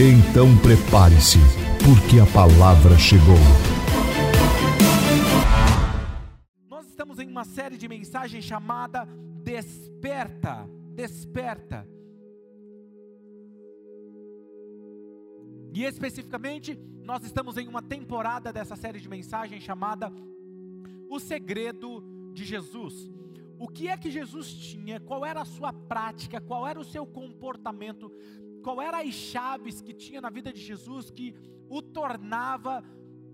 Então prepare-se, porque a palavra chegou. Nós estamos em uma série de mensagens chamada Desperta, Desperta. E especificamente, nós estamos em uma temporada dessa série de mensagens chamada O Segredo de Jesus. O que é que Jesus tinha? Qual era a sua prática? Qual era o seu comportamento? Qual eram as chaves que tinha na vida de Jesus que o tornava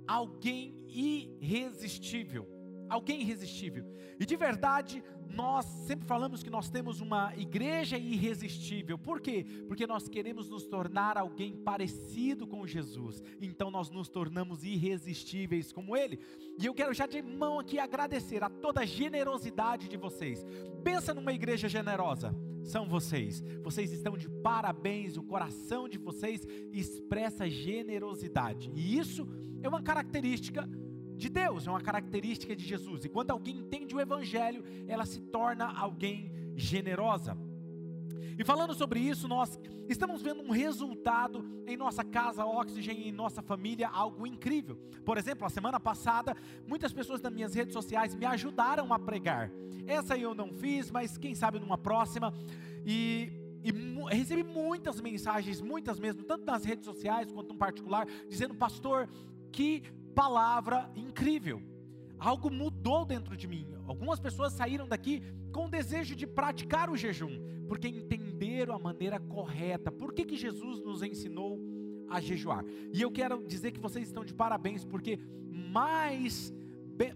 alguém irresistível? Alguém irresistível. E de verdade, nós sempre falamos que nós temos uma igreja irresistível. Por quê? Porque nós queremos nos tornar alguém parecido com Jesus. Então nós nos tornamos irresistíveis como Ele. E eu quero já de mão aqui agradecer a toda a generosidade de vocês. Pensa numa igreja generosa são vocês. Vocês estão de parabéns, o coração de vocês expressa generosidade. E isso é uma característica de Deus, é uma característica de Jesus. E quando alguém entende o Evangelho, ela se torna alguém generosa. E falando sobre isso, nós estamos vendo um resultado em nossa casa Oxygen, em nossa família, algo incrível. Por exemplo, a semana passada, muitas pessoas nas minhas redes sociais me ajudaram a pregar. Essa eu não fiz, mas quem sabe numa próxima. E, e recebi muitas mensagens, muitas mesmo, tanto nas redes sociais quanto no particular, dizendo, pastor, que palavra incrível. Algo mudou dentro de mim. Algumas pessoas saíram daqui com o desejo de praticar o jejum, porque entenderam a maneira correta. Por que, que Jesus nos ensinou a jejuar? E eu quero dizer que vocês estão de parabéns, porque mais,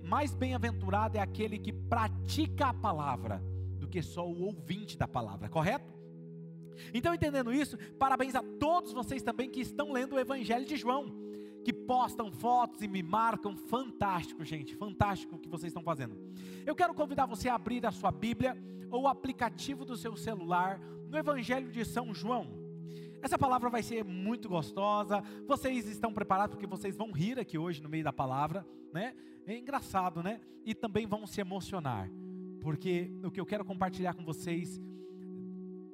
mais bem-aventurado é aquele que pratica a palavra do que só o ouvinte da palavra, correto? Então, entendendo isso, parabéns a todos vocês também que estão lendo o Evangelho de João postam fotos e me marcam. Fantástico, gente, fantástico o que vocês estão fazendo. Eu quero convidar você a abrir a sua Bíblia ou o aplicativo do seu celular no Evangelho de São João. Essa palavra vai ser muito gostosa. Vocês estão preparados porque vocês vão rir aqui hoje no meio da palavra, né? É engraçado, né? E também vão se emocionar, porque o que eu quero compartilhar com vocês,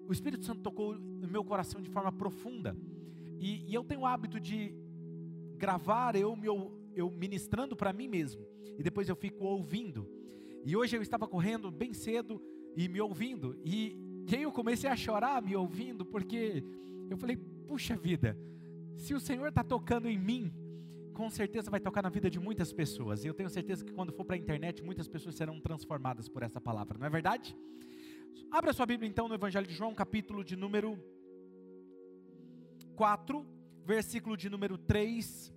o Espírito Santo tocou no meu coração de forma profunda. E, e eu tenho o hábito de gravar eu, meu, eu ministrando para mim mesmo. E depois eu fico ouvindo. E hoje eu estava correndo bem cedo e me ouvindo. E, aí eu comecei a chorar me ouvindo, porque eu falei, puxa vida, se o Senhor está tocando em mim, com certeza vai tocar na vida de muitas pessoas. E eu tenho certeza que quando for para a internet, muitas pessoas serão transformadas por essa palavra, não é verdade? Abra sua Bíblia então no Evangelho de João, capítulo de número 4, versículo de número 3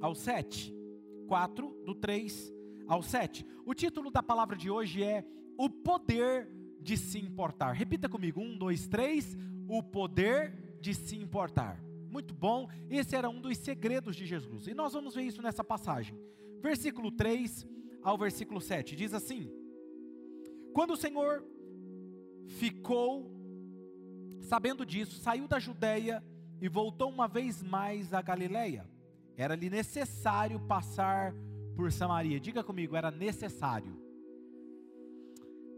ao 7. 4, do 3 ao 7. O título da palavra de hoje é O Poder de Se Importar. Repita comigo: 1, 2, 3. O poder de se importar. Muito bom, esse era um dos segredos de Jesus. E nós vamos ver isso nessa passagem. Versículo 3 ao versículo 7 diz assim: Quando o Senhor ficou sabendo disso, saiu da Judéia e voltou uma vez mais a Galiléia. Era-lhe necessário passar por Samaria. Diga comigo, era necessário.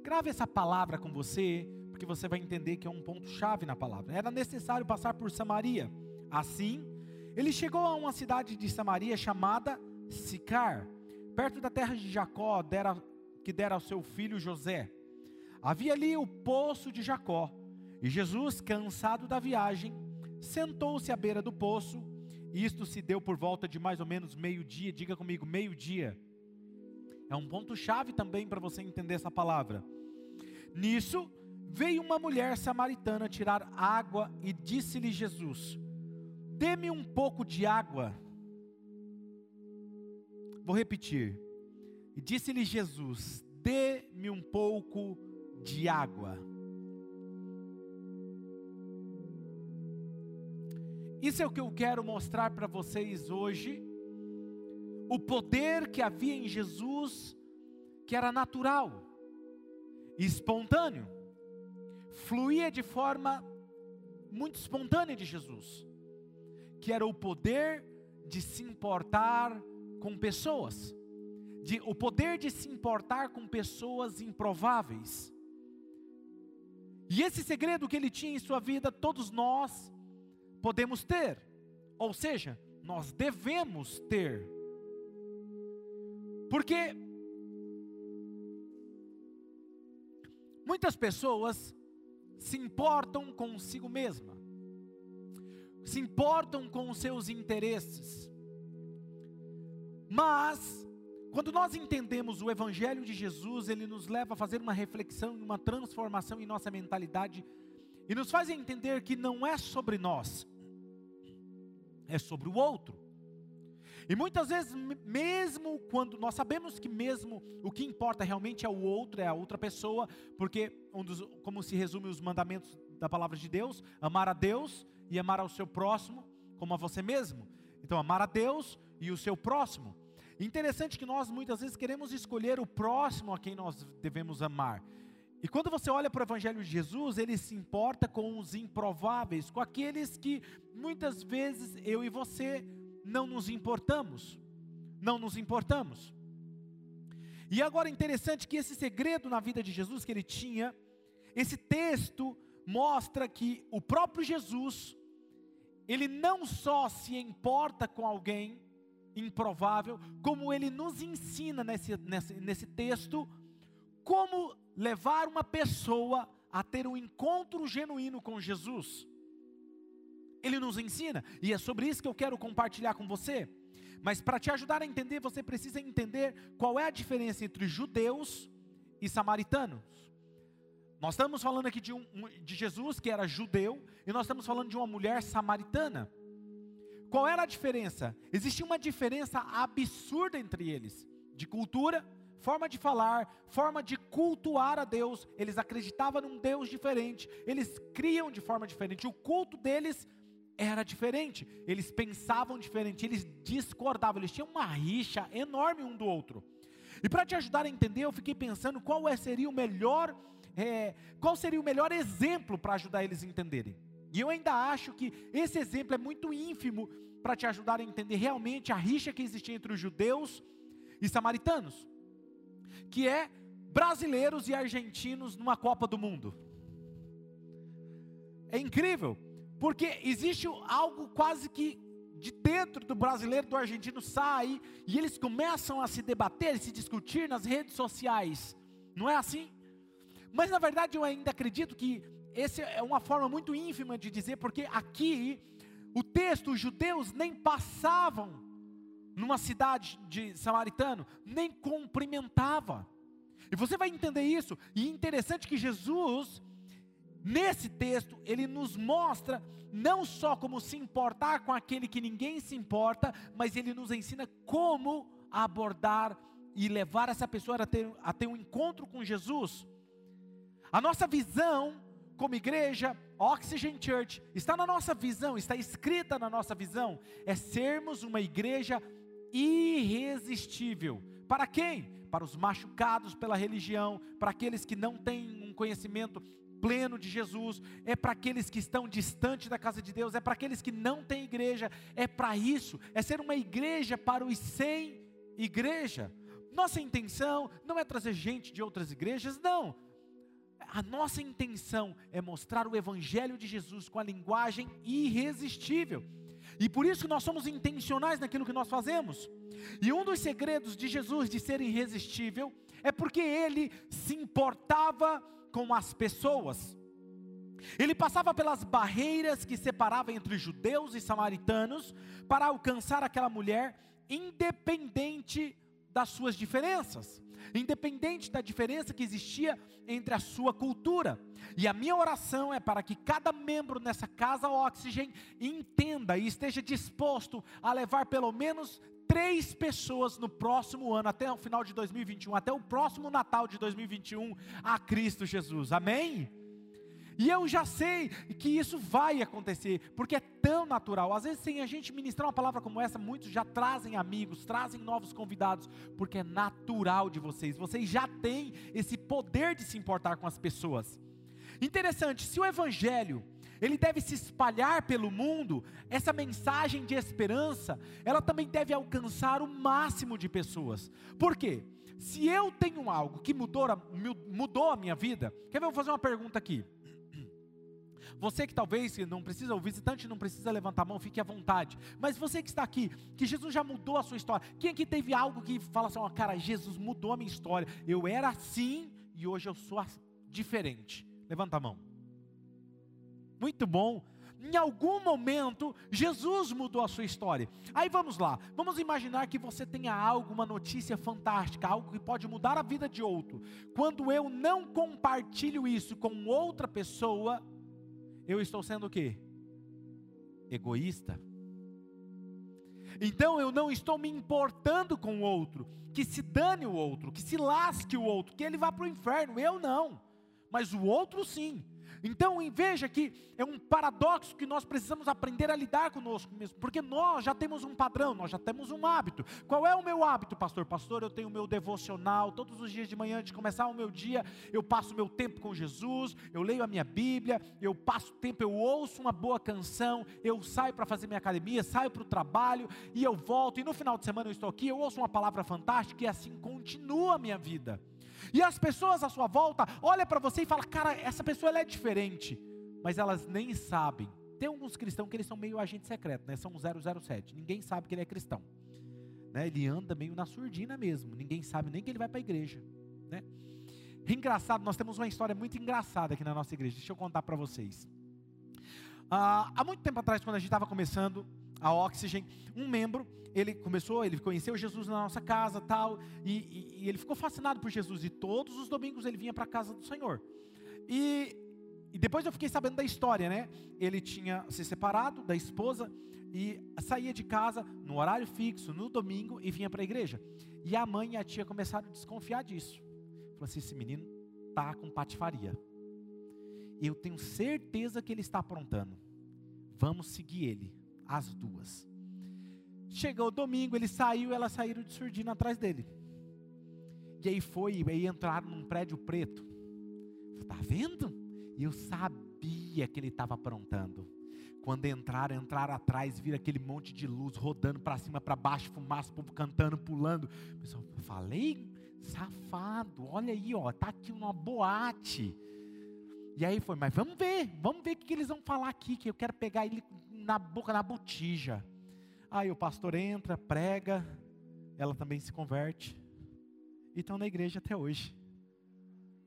Grave essa palavra com você, porque você vai entender que é um ponto chave na palavra. Era necessário passar por Samaria. Assim, ele chegou a uma cidade de Samaria chamada Sicar, perto da terra de Jacó, dera, que dera ao seu filho José. Havia ali o poço de Jacó. E Jesus, cansado da viagem, sentou-se à beira do poço. Isto se deu por volta de mais ou menos meio-dia. Diga comigo, meio-dia. É um ponto-chave também para você entender essa palavra. Nisso, veio uma mulher samaritana tirar água e disse-lhe Jesus: Dê-me um pouco de água. Vou repetir. E disse-lhe Jesus: Dê-me um pouco de água. Isso é o que eu quero mostrar para vocês hoje. O poder que havia em Jesus, que era natural, espontâneo, fluía de forma muito espontânea de Jesus, que era o poder de se importar com pessoas, de, o poder de se importar com pessoas improváveis. E esse segredo que ele tinha em sua vida, todos nós podemos ter, ou seja, nós devemos ter, porque muitas pessoas se importam consigo mesma, se importam com os seus interesses. Mas, quando nós entendemos o Evangelho de Jesus, ele nos leva a fazer uma reflexão e uma transformação em nossa mentalidade e nos faz entender que não é sobre nós, é sobre o outro. E muitas vezes, mesmo quando nós sabemos que mesmo o que importa realmente é o outro, é a outra pessoa, porque um dos, como se resume os mandamentos da palavra de Deus, amar a Deus e amar ao seu próximo como a você mesmo. Então, amar a Deus e o seu próximo. Interessante que nós muitas vezes queremos escolher o próximo a quem nós devemos amar. E quando você olha para o Evangelho de Jesus, ele se importa com os improváveis, com aqueles que muitas vezes eu e você não nos importamos. Não nos importamos. E agora é interessante que esse segredo na vida de Jesus que ele tinha, esse texto mostra que o próprio Jesus, ele não só se importa com alguém improvável, como ele nos ensina nesse, nesse, nesse texto, como levar uma pessoa a ter um encontro genuíno com Jesus. Ele nos ensina, e é sobre isso que eu quero compartilhar com você. Mas para te ajudar a entender, você precisa entender qual é a diferença entre judeus e samaritanos. Nós estamos falando aqui de, um, de Jesus que era judeu, e nós estamos falando de uma mulher samaritana. Qual era a diferença? Existia uma diferença absurda entre eles, de cultura, forma de falar, forma de cultuar a Deus. Eles acreditavam num Deus diferente, eles criam de forma diferente. O culto deles era diferente, eles pensavam diferente, eles discordavam, eles tinham uma rixa enorme um do outro. E para te ajudar a entender, eu fiquei pensando qual é, seria o melhor, é, qual seria o melhor exemplo para ajudar eles a entenderem. E eu ainda acho que esse exemplo é muito ínfimo para te ajudar a entender realmente a rixa que existia entre os judeus e samaritanos, que é brasileiros e argentinos numa Copa do Mundo. É incrível. Porque existe algo quase que de dentro do brasileiro, do argentino sai e eles começam a se debater, se discutir nas redes sociais. Não é assim? Mas na verdade eu ainda acredito que essa é uma forma muito ínfima de dizer, porque aqui o texto, os judeus nem passavam numa cidade de samaritano, nem cumprimentavam. E você vai entender isso. E interessante que Jesus Nesse texto, ele nos mostra não só como se importar com aquele que ninguém se importa, mas ele nos ensina como abordar e levar essa pessoa a ter, a ter um encontro com Jesus. A nossa visão como igreja, Oxygen Church, está na nossa visão, está escrita na nossa visão, é sermos uma igreja irresistível. Para quem? Para os machucados pela religião, para aqueles que não têm um conhecimento pleno de Jesus, é para aqueles que estão distante da casa de Deus, é para aqueles que não têm igreja, é para isso, é ser uma igreja para os sem igreja. Nossa intenção não é trazer gente de outras igrejas, não. A nossa intenção é mostrar o Evangelho de Jesus com a linguagem irresistível. E por isso nós somos intencionais naquilo que nós fazemos. E um dos segredos de Jesus de ser irresistível é porque ele se importava com as pessoas. Ele passava pelas barreiras que separavam entre judeus e samaritanos para alcançar aquela mulher, independente das suas diferenças, independente da diferença que existia entre a sua cultura. E a minha oração é para que cada membro nessa casa Oxygen entenda e esteja disposto a levar pelo menos três pessoas no próximo ano, até o final de 2021, até o próximo Natal de 2021, a Cristo Jesus. Amém? E eu já sei que isso vai acontecer, porque é tão natural. Às vezes, sem a gente ministrar uma palavra como essa, muitos já trazem amigos, trazem novos convidados, porque é natural de vocês. Vocês já têm esse poder de se importar com as pessoas. Interessante, se o evangelho ele deve se espalhar pelo mundo, essa mensagem de esperança, ela também deve alcançar o máximo de pessoas. Por quê? Se eu tenho algo que mudou, mudou a minha vida, quer ver? Eu vou fazer uma pergunta aqui. Você que talvez não precisa, o visitante não precisa levantar a mão, fique à vontade. Mas você que está aqui, que Jesus já mudou a sua história. Quem aqui teve algo que fala assim, oh, cara, Jesus mudou a minha história. Eu era assim e hoje eu sou diferente. Levanta a mão. Muito bom. Em algum momento, Jesus mudou a sua história. Aí vamos lá, vamos imaginar que você tenha algo, uma notícia fantástica, algo que pode mudar a vida de outro. Quando eu não compartilho isso com outra pessoa, eu estou sendo o quê? Egoísta. Então eu não estou me importando com o outro, que se dane o outro, que se lasque o outro, que ele vá para o inferno. Eu não, mas o outro sim. Então, veja que é um paradoxo que nós precisamos aprender a lidar conosco mesmo, porque nós já temos um padrão, nós já temos um hábito. Qual é o meu hábito, pastor? Pastor, eu tenho o meu devocional, todos os dias de manhã, antes de começar o meu dia, eu passo o meu tempo com Jesus, eu leio a minha Bíblia, eu passo tempo, eu ouço uma boa canção, eu saio para fazer minha academia, saio para o trabalho e eu volto, e no final de semana eu estou aqui, eu ouço uma palavra fantástica e assim continua a minha vida. E as pessoas à sua volta olham para você e falam: "Cara, essa pessoa ela é diferente", mas elas nem sabem. Tem alguns cristãos que eles são meio agente secreto, né? São 007. Ninguém sabe que ele é cristão. Né? Ele anda meio na surdina mesmo. Ninguém sabe nem que ele vai para a igreja, né? Engraçado, nós temos uma história muito engraçada aqui na nossa igreja. Deixa eu contar para vocês. Ah, há muito tempo atrás, quando a gente estava começando a Oxygen, um membro ele começou, ele conheceu Jesus na nossa casa tal, e, e, e ele ficou fascinado por Jesus, e todos os domingos ele vinha para a casa do Senhor. E, e depois eu fiquei sabendo da história, né? Ele tinha se separado da esposa e saía de casa no horário fixo, no domingo, e vinha para a igreja. E a mãe e a tia começaram a desconfiar disso. Falou assim: esse menino tá com patifaria. Eu tenho certeza que ele está aprontando. Vamos seguir ele, as duas. Chegou o domingo, ele saiu, elas saíram de surdina atrás dele. E aí foi, e aí entraram num prédio preto. Tá vendo? E eu sabia que ele estava aprontando. Quando entraram, entraram atrás, viram aquele monte de luz rodando para cima, para baixo, fumaça, povo cantando, pulando. Pessoal, falei, safado, olha aí, ó, tá aqui uma boate. E aí foi, mas vamos ver, vamos ver o que eles vão falar aqui, que eu quero pegar ele na boca, na botija. Aí o pastor entra, prega, ela também se converte. E estão na igreja até hoje.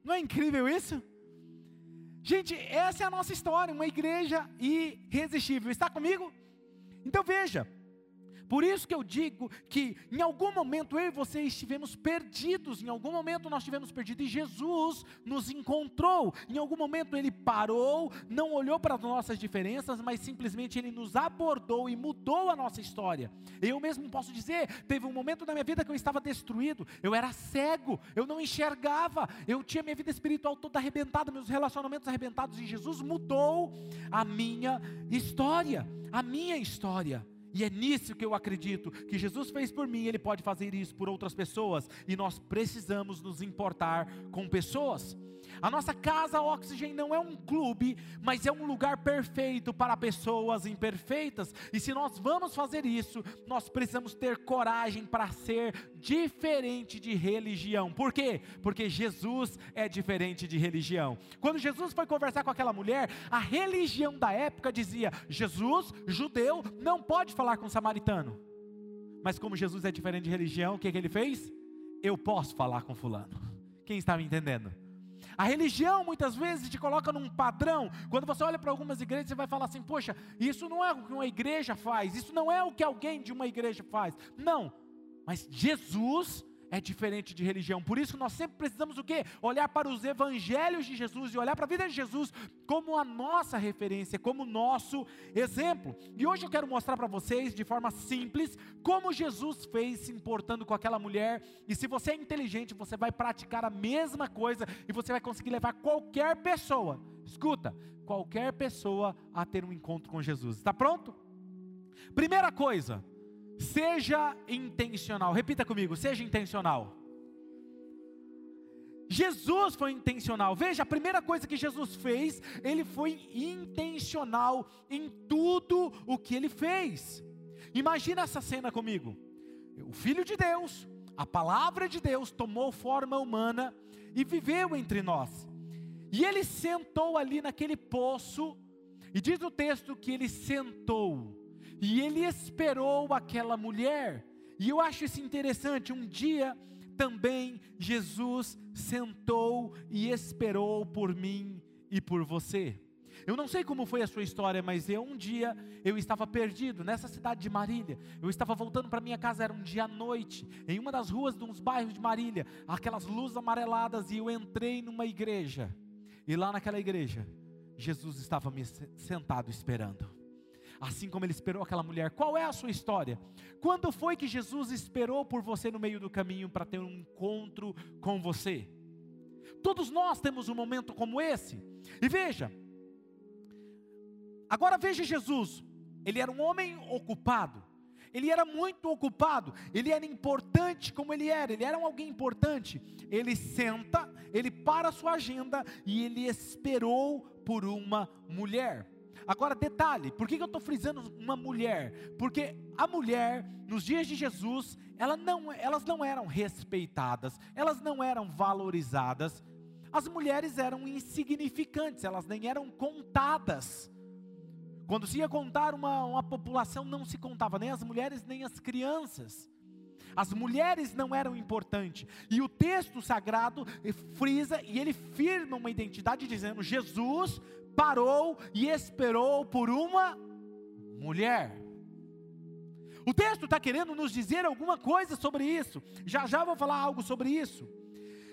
Não é incrível isso? Gente, essa é a nossa história, uma igreja irresistível. Está comigo? Então veja, por isso que eu digo que em algum momento eu e você estivemos perdidos, em algum momento nós estivemos perdidos e Jesus nos encontrou. Em algum momento ele parou, não olhou para as nossas diferenças, mas simplesmente ele nos abordou e mudou a nossa história. Eu mesmo posso dizer, teve um momento na minha vida que eu estava destruído, eu era cego, eu não enxergava, eu tinha minha vida espiritual toda arrebentada, meus relacionamentos arrebentados e Jesus mudou a minha história, a minha história. E é nisso que eu acredito que Jesus fez por mim, Ele pode fazer isso por outras pessoas, e nós precisamos nos importar com pessoas. A nossa casa Oxygen não é um clube, mas é um lugar perfeito para pessoas imperfeitas. E se nós vamos fazer isso, nós precisamos ter coragem para ser diferente de religião. Por quê? Porque Jesus é diferente de religião. Quando Jesus foi conversar com aquela mulher, a religião da época dizia: Jesus, judeu, não pode com samaritano. Mas como Jesus é diferente de religião, o que, que ele fez? Eu posso falar com fulano. Quem está me entendendo? A religião muitas vezes te coloca num padrão. Quando você olha para algumas igrejas, você vai falar assim: poxa, isso não é o que uma igreja faz, isso não é o que alguém de uma igreja faz. Não, mas Jesus é diferente de religião. Por isso nós sempre precisamos o quê? Olhar para os evangelhos de Jesus e olhar para a vida de Jesus como a nossa referência, como nosso exemplo. E hoje eu quero mostrar para vocês de forma simples como Jesus fez se importando com aquela mulher. E se você é inteligente, você vai praticar a mesma coisa e você vai conseguir levar qualquer pessoa escuta, qualquer pessoa a ter um encontro com Jesus. Está pronto? Primeira coisa, seja intencional. Repita comigo, seja intencional. Jesus foi intencional. Veja, a primeira coisa que Jesus fez, ele foi intencional em tudo o que ele fez. Imagina essa cena comigo. O Filho de Deus, a palavra de Deus tomou forma humana e viveu entre nós. E ele sentou ali naquele poço, e diz o texto que ele sentou, e ele esperou aquela mulher. E eu acho isso interessante. Um dia também Jesus sentou e esperou por mim e por você. Eu não sei como foi a sua história, mas eu um dia eu estava perdido nessa cidade de Marília. Eu estava voltando para minha casa, era um dia à noite, em uma das ruas de uns bairros de Marília, aquelas luzes amareladas e eu entrei numa igreja. E lá naquela igreja, Jesus estava me sentado esperando. Assim como ele esperou aquela mulher. Qual é a sua história? Quando foi que Jesus esperou por você no meio do caminho para ter um encontro com você? Todos nós temos um momento como esse. E veja, Agora veja Jesus, ele era um homem ocupado, ele era muito ocupado, ele era importante como ele era, ele era um alguém importante. Ele senta, ele para a sua agenda e ele esperou por uma mulher. Agora, detalhe, por que eu estou frisando uma mulher? Porque a mulher, nos dias de Jesus, ela não, elas não eram respeitadas, elas não eram valorizadas, as mulheres eram insignificantes, elas nem eram contadas. Quando se ia contar uma, uma população, não se contava nem as mulheres nem as crianças. As mulheres não eram importantes. E o texto sagrado frisa e ele firma uma identidade dizendo: Jesus parou e esperou por uma mulher. O texto está querendo nos dizer alguma coisa sobre isso. Já já vou falar algo sobre isso.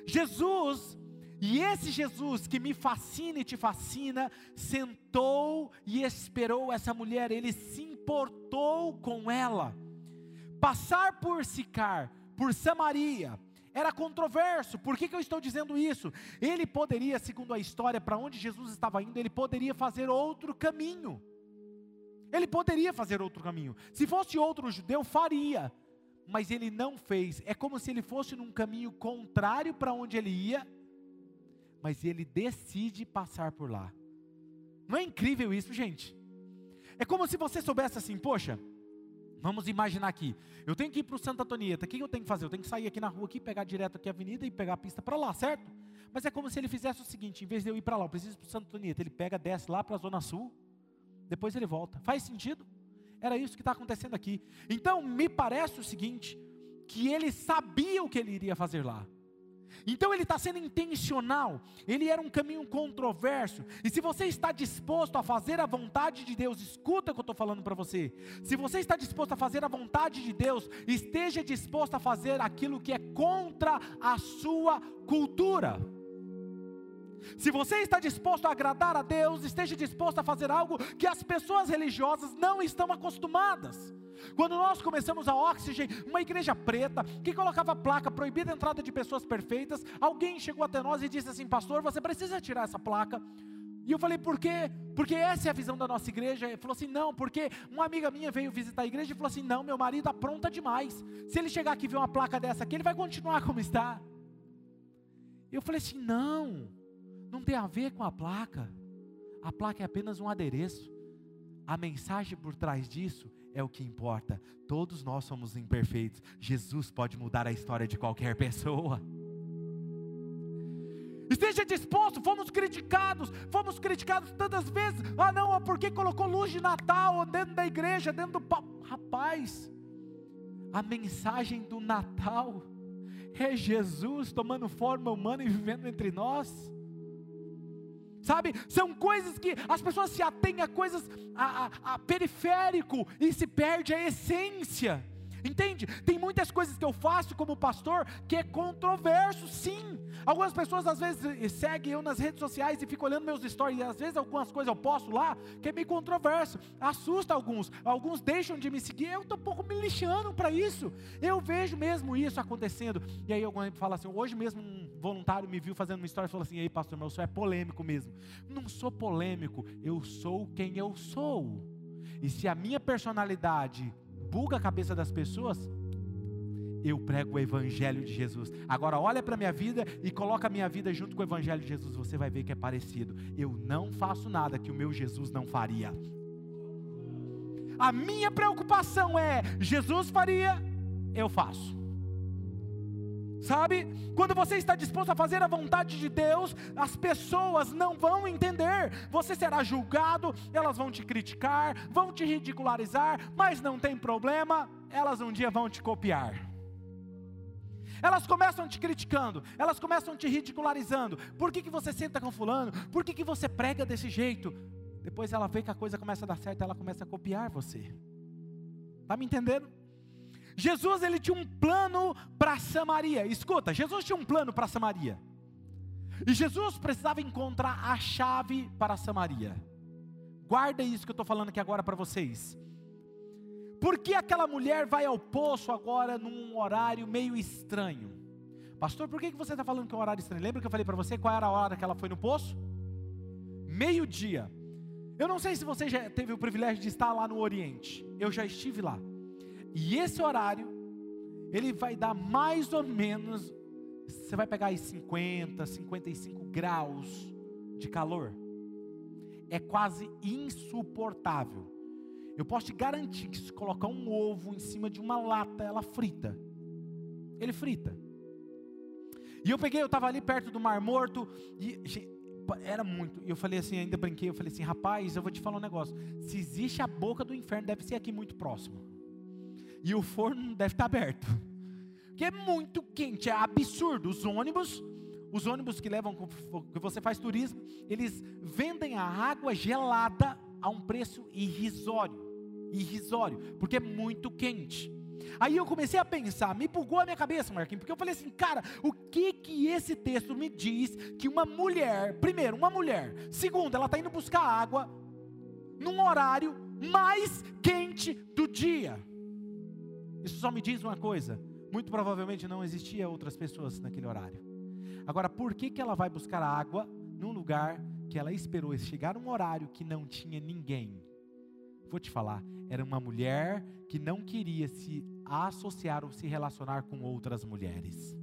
Jesus e esse Jesus que me fascina e te fascina, sentou e esperou essa mulher, ele se importou com ela. Passar por Sicar, por Samaria, era controverso. Por que, que eu estou dizendo isso? Ele poderia, segundo a história, para onde Jesus estava indo, ele poderia fazer outro caminho. Ele poderia fazer outro caminho. Se fosse outro judeu, faria. Mas ele não fez. É como se ele fosse num caminho contrário para onde ele ia mas ele decide passar por lá. Não é incrível isso, gente? É como se você soubesse assim, poxa, vamos imaginar aqui, eu tenho que ir para o Santa Antonieta, o que eu tenho que fazer? Eu tenho que sair aqui na rua, aqui, pegar direto aqui a avenida e pegar a pista para lá, certo? Mas é como se ele fizesse o seguinte, em vez de eu ir para lá, eu preciso para o Santa Antonieta, ele pega, desce lá para a Zona Sul, depois ele volta. Faz sentido? Era isso que está acontecendo aqui. Então, me parece o seguinte, que ele sabia o que ele iria fazer lá. Então ele está sendo intencional, ele era um caminho controverso, e se você está disposto a fazer a vontade de Deus, escuta o que eu estou falando para você. Se você está disposto a fazer a vontade de Deus, esteja disposto a fazer aquilo que é contra a sua cultura. Se você está disposto a agradar a Deus, esteja disposto a fazer algo que as pessoas religiosas não estão acostumadas. Quando nós começamos a Oxygen, uma igreja preta, que colocava placa proibida a entrada de pessoas perfeitas, alguém chegou até nós e disse assim: Pastor, você precisa tirar essa placa. E eu falei, por quê? Porque essa é a visão da nossa igreja. Ele falou assim: não, porque uma amiga minha veio visitar a igreja e falou assim: não, meu marido apronta demais. Se ele chegar aqui e ver uma placa dessa aqui, ele vai continuar como está. Eu falei assim: não, não tem a ver com a placa. A placa é apenas um adereço. A mensagem por trás disso é o que importa. Todos nós somos imperfeitos. Jesus pode mudar a história de qualquer pessoa. Esteja disposto, fomos criticados, fomos criticados tantas vezes. Ah, não, por que colocou luz de Natal dentro da igreja, dentro do. Rapaz, a mensagem do Natal é Jesus tomando forma humana e vivendo entre nós sabe? São coisas que as pessoas se atêm a coisas a, a, a periférico e se perde a essência. Entende? Tem muitas coisas que eu faço como pastor que é controverso, sim. Algumas pessoas às vezes eh, seguem eu nas redes sociais e ficam olhando meus stories, e às vezes algumas coisas eu posto lá que é meio controverso, assusta alguns. Alguns deixam de me seguir, eu estou um pouco me lixando para isso. Eu vejo mesmo isso acontecendo. E aí alguém fala assim: hoje mesmo voluntário me viu fazendo uma história e falou assim: Ei, pastor, meu, senhor é polêmico mesmo. Não sou polêmico, eu sou quem eu sou. E se a minha personalidade buga a cabeça das pessoas, eu prego o evangelho de Jesus. Agora olha para a minha vida e coloca a minha vida junto com o evangelho de Jesus, você vai ver que é parecido. Eu não faço nada que o meu Jesus não faria. A minha preocupação é: Jesus faria, eu faço. Sabe? Quando você está disposto a fazer a vontade de Deus, as pessoas não vão entender. Você será julgado, elas vão te criticar, vão te ridicularizar, mas não tem problema, elas um dia vão te copiar. Elas começam te criticando, elas começam te ridicularizando. Por que, que você senta com fulano? Por que, que você prega desse jeito? Depois ela vê que a coisa começa a dar certo, ela começa a copiar você. Está me entendendo? Jesus ele tinha um plano para Samaria. Escuta, Jesus tinha um plano para Samaria. E Jesus precisava encontrar a chave para Samaria. Guarda isso que eu estou falando aqui agora para vocês. Por que aquela mulher vai ao poço agora num horário meio estranho? Pastor, por que você está falando que é um horário estranho? Lembra que eu falei para você qual era a hora que ela foi no poço? Meio-dia. Eu não sei se você já teve o privilégio de estar lá no Oriente. Eu já estive lá. E esse horário, ele vai dar mais ou menos, você vai pegar aí 50, 55 graus de calor. É quase insuportável. Eu posso te garantir que se colocar um ovo em cima de uma lata, ela frita. Ele frita. E eu peguei, eu estava ali perto do Mar Morto, e era muito. E eu falei assim, ainda brinquei, eu falei assim, rapaz, eu vou te falar um negócio. Se existe a boca do inferno, deve ser aqui muito próximo. E o forno deve estar aberto. Porque é muito quente, é absurdo. Os ônibus, os ônibus que levam, que você faz turismo, eles vendem a água gelada a um preço irrisório irrisório, porque é muito quente. Aí eu comecei a pensar, me bugou a minha cabeça, Marquinhos, porque eu falei assim, cara, o que que esse texto me diz que uma mulher, primeiro, uma mulher, segundo, ela está indo buscar água num horário mais quente do dia. Isso só me diz uma coisa, muito provavelmente não existia outras pessoas naquele horário. Agora, por que que ela vai buscar água num lugar que ela esperou chegar num horário que não tinha ninguém? Vou te falar, era uma mulher que não queria se associar ou se relacionar com outras mulheres.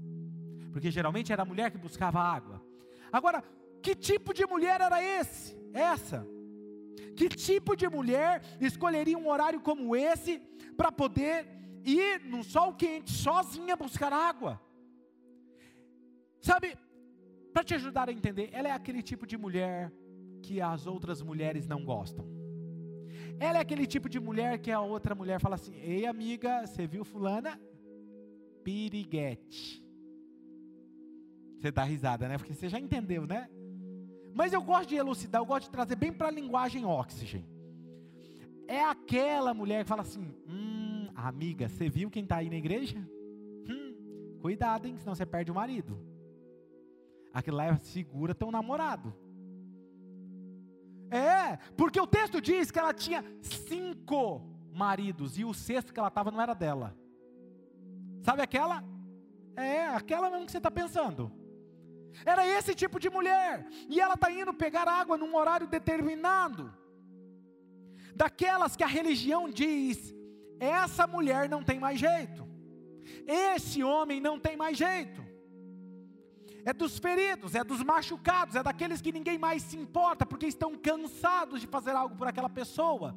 Porque geralmente era a mulher que buscava água. Agora, que tipo de mulher era esse? Essa? Que tipo de mulher escolheria um horário como esse para poder ir no sol quente, sozinha buscar água? Sabe, para te ajudar a entender, ela é aquele tipo de mulher que as outras mulheres não gostam. Ela é aquele tipo de mulher que a outra mulher fala assim: Ei, amiga, você viu Fulana? Piriguete. Você dá risada, né? Porque você já entendeu, né? Mas eu gosto de elucidar, eu gosto de trazer bem para a linguagem oxigênio. É aquela mulher que fala assim: Hum, amiga, você viu quem está aí na igreja? Hum, cuidado, hein, senão você perde o marido. Aquilo lá é segura teu namorado. É, porque o texto diz que ela tinha cinco maridos e o sexto que ela estava não era dela. Sabe aquela? É, aquela mesmo que você está pensando. Era esse tipo de mulher. E ela está indo pegar água num horário determinado. Daquelas que a religião diz: essa mulher não tem mais jeito. Esse homem não tem mais jeito é dos feridos, é dos machucados, é daqueles que ninguém mais se importa, porque estão cansados de fazer algo por aquela pessoa.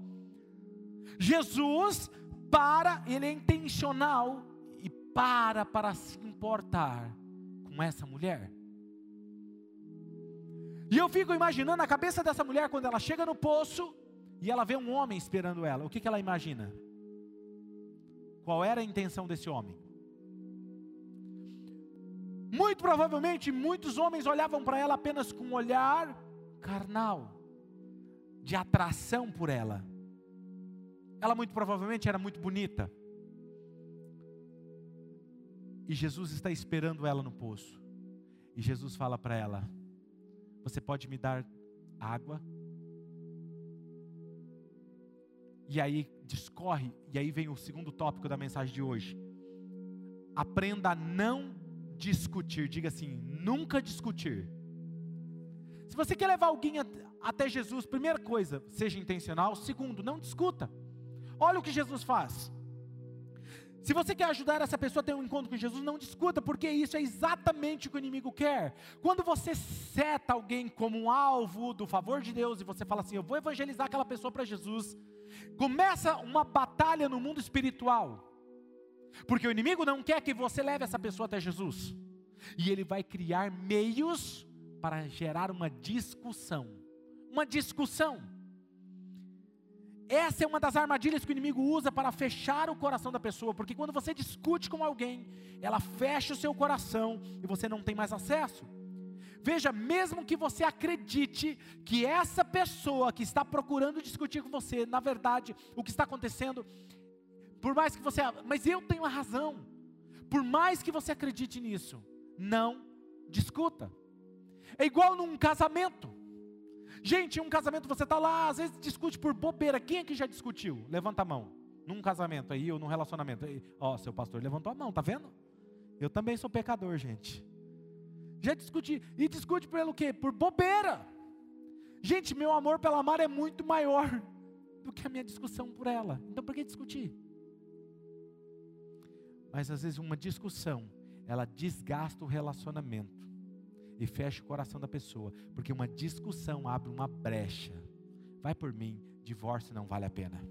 Jesus para, ele é intencional e para para se importar com essa mulher. E eu fico imaginando a cabeça dessa mulher quando ela chega no poço e ela vê um homem esperando ela. O que, que ela imagina? Qual era a intenção desse homem? Muito provavelmente muitos homens olhavam para ela apenas com um olhar carnal, de atração por ela. Ela muito provavelmente era muito bonita. E Jesus está esperando ela no poço. E Jesus fala para ela: Você pode me dar água? E aí discorre, e aí vem o segundo tópico da mensagem de hoje. Aprenda a não discutir. Diga assim: nunca discutir. Se você quer levar alguém até Jesus, primeira coisa, seja intencional. Segundo, não discuta. Olha o que Jesus faz. Se você quer ajudar essa pessoa a ter um encontro com Jesus, não discuta, porque isso é exatamente o que o inimigo quer. Quando você seta alguém como um alvo do favor de Deus e você fala assim: Eu vou evangelizar aquela pessoa para Jesus, começa uma batalha no mundo espiritual. Porque o inimigo não quer que você leve essa pessoa até Jesus. E ele vai criar meios para gerar uma discussão. Uma discussão. Essa é uma das armadilhas que o inimigo usa para fechar o coração da pessoa, porque quando você discute com alguém, ela fecha o seu coração e você não tem mais acesso. Veja, mesmo que você acredite que essa pessoa que está procurando discutir com você, na verdade, o que está acontecendo por mais que você, mas eu tenho a razão. Por mais que você acredite nisso, não discuta. É igual num casamento. Gente, um casamento você está lá, às vezes discute por bobeira. Quem é que já discutiu? Levanta a mão. Num casamento aí ou num relacionamento. Ó, oh, seu pastor levantou a mão, tá vendo? Eu também sou pecador, gente. Já discuti. E discute pelo quê? Por bobeira. Gente, meu amor pela Mara é muito maior do que a minha discussão por ela. Então por que discutir? Mas às vezes uma discussão, ela desgasta o relacionamento e fecha o coração da pessoa, porque uma discussão abre uma brecha. Vai por mim, divórcio não vale a pena.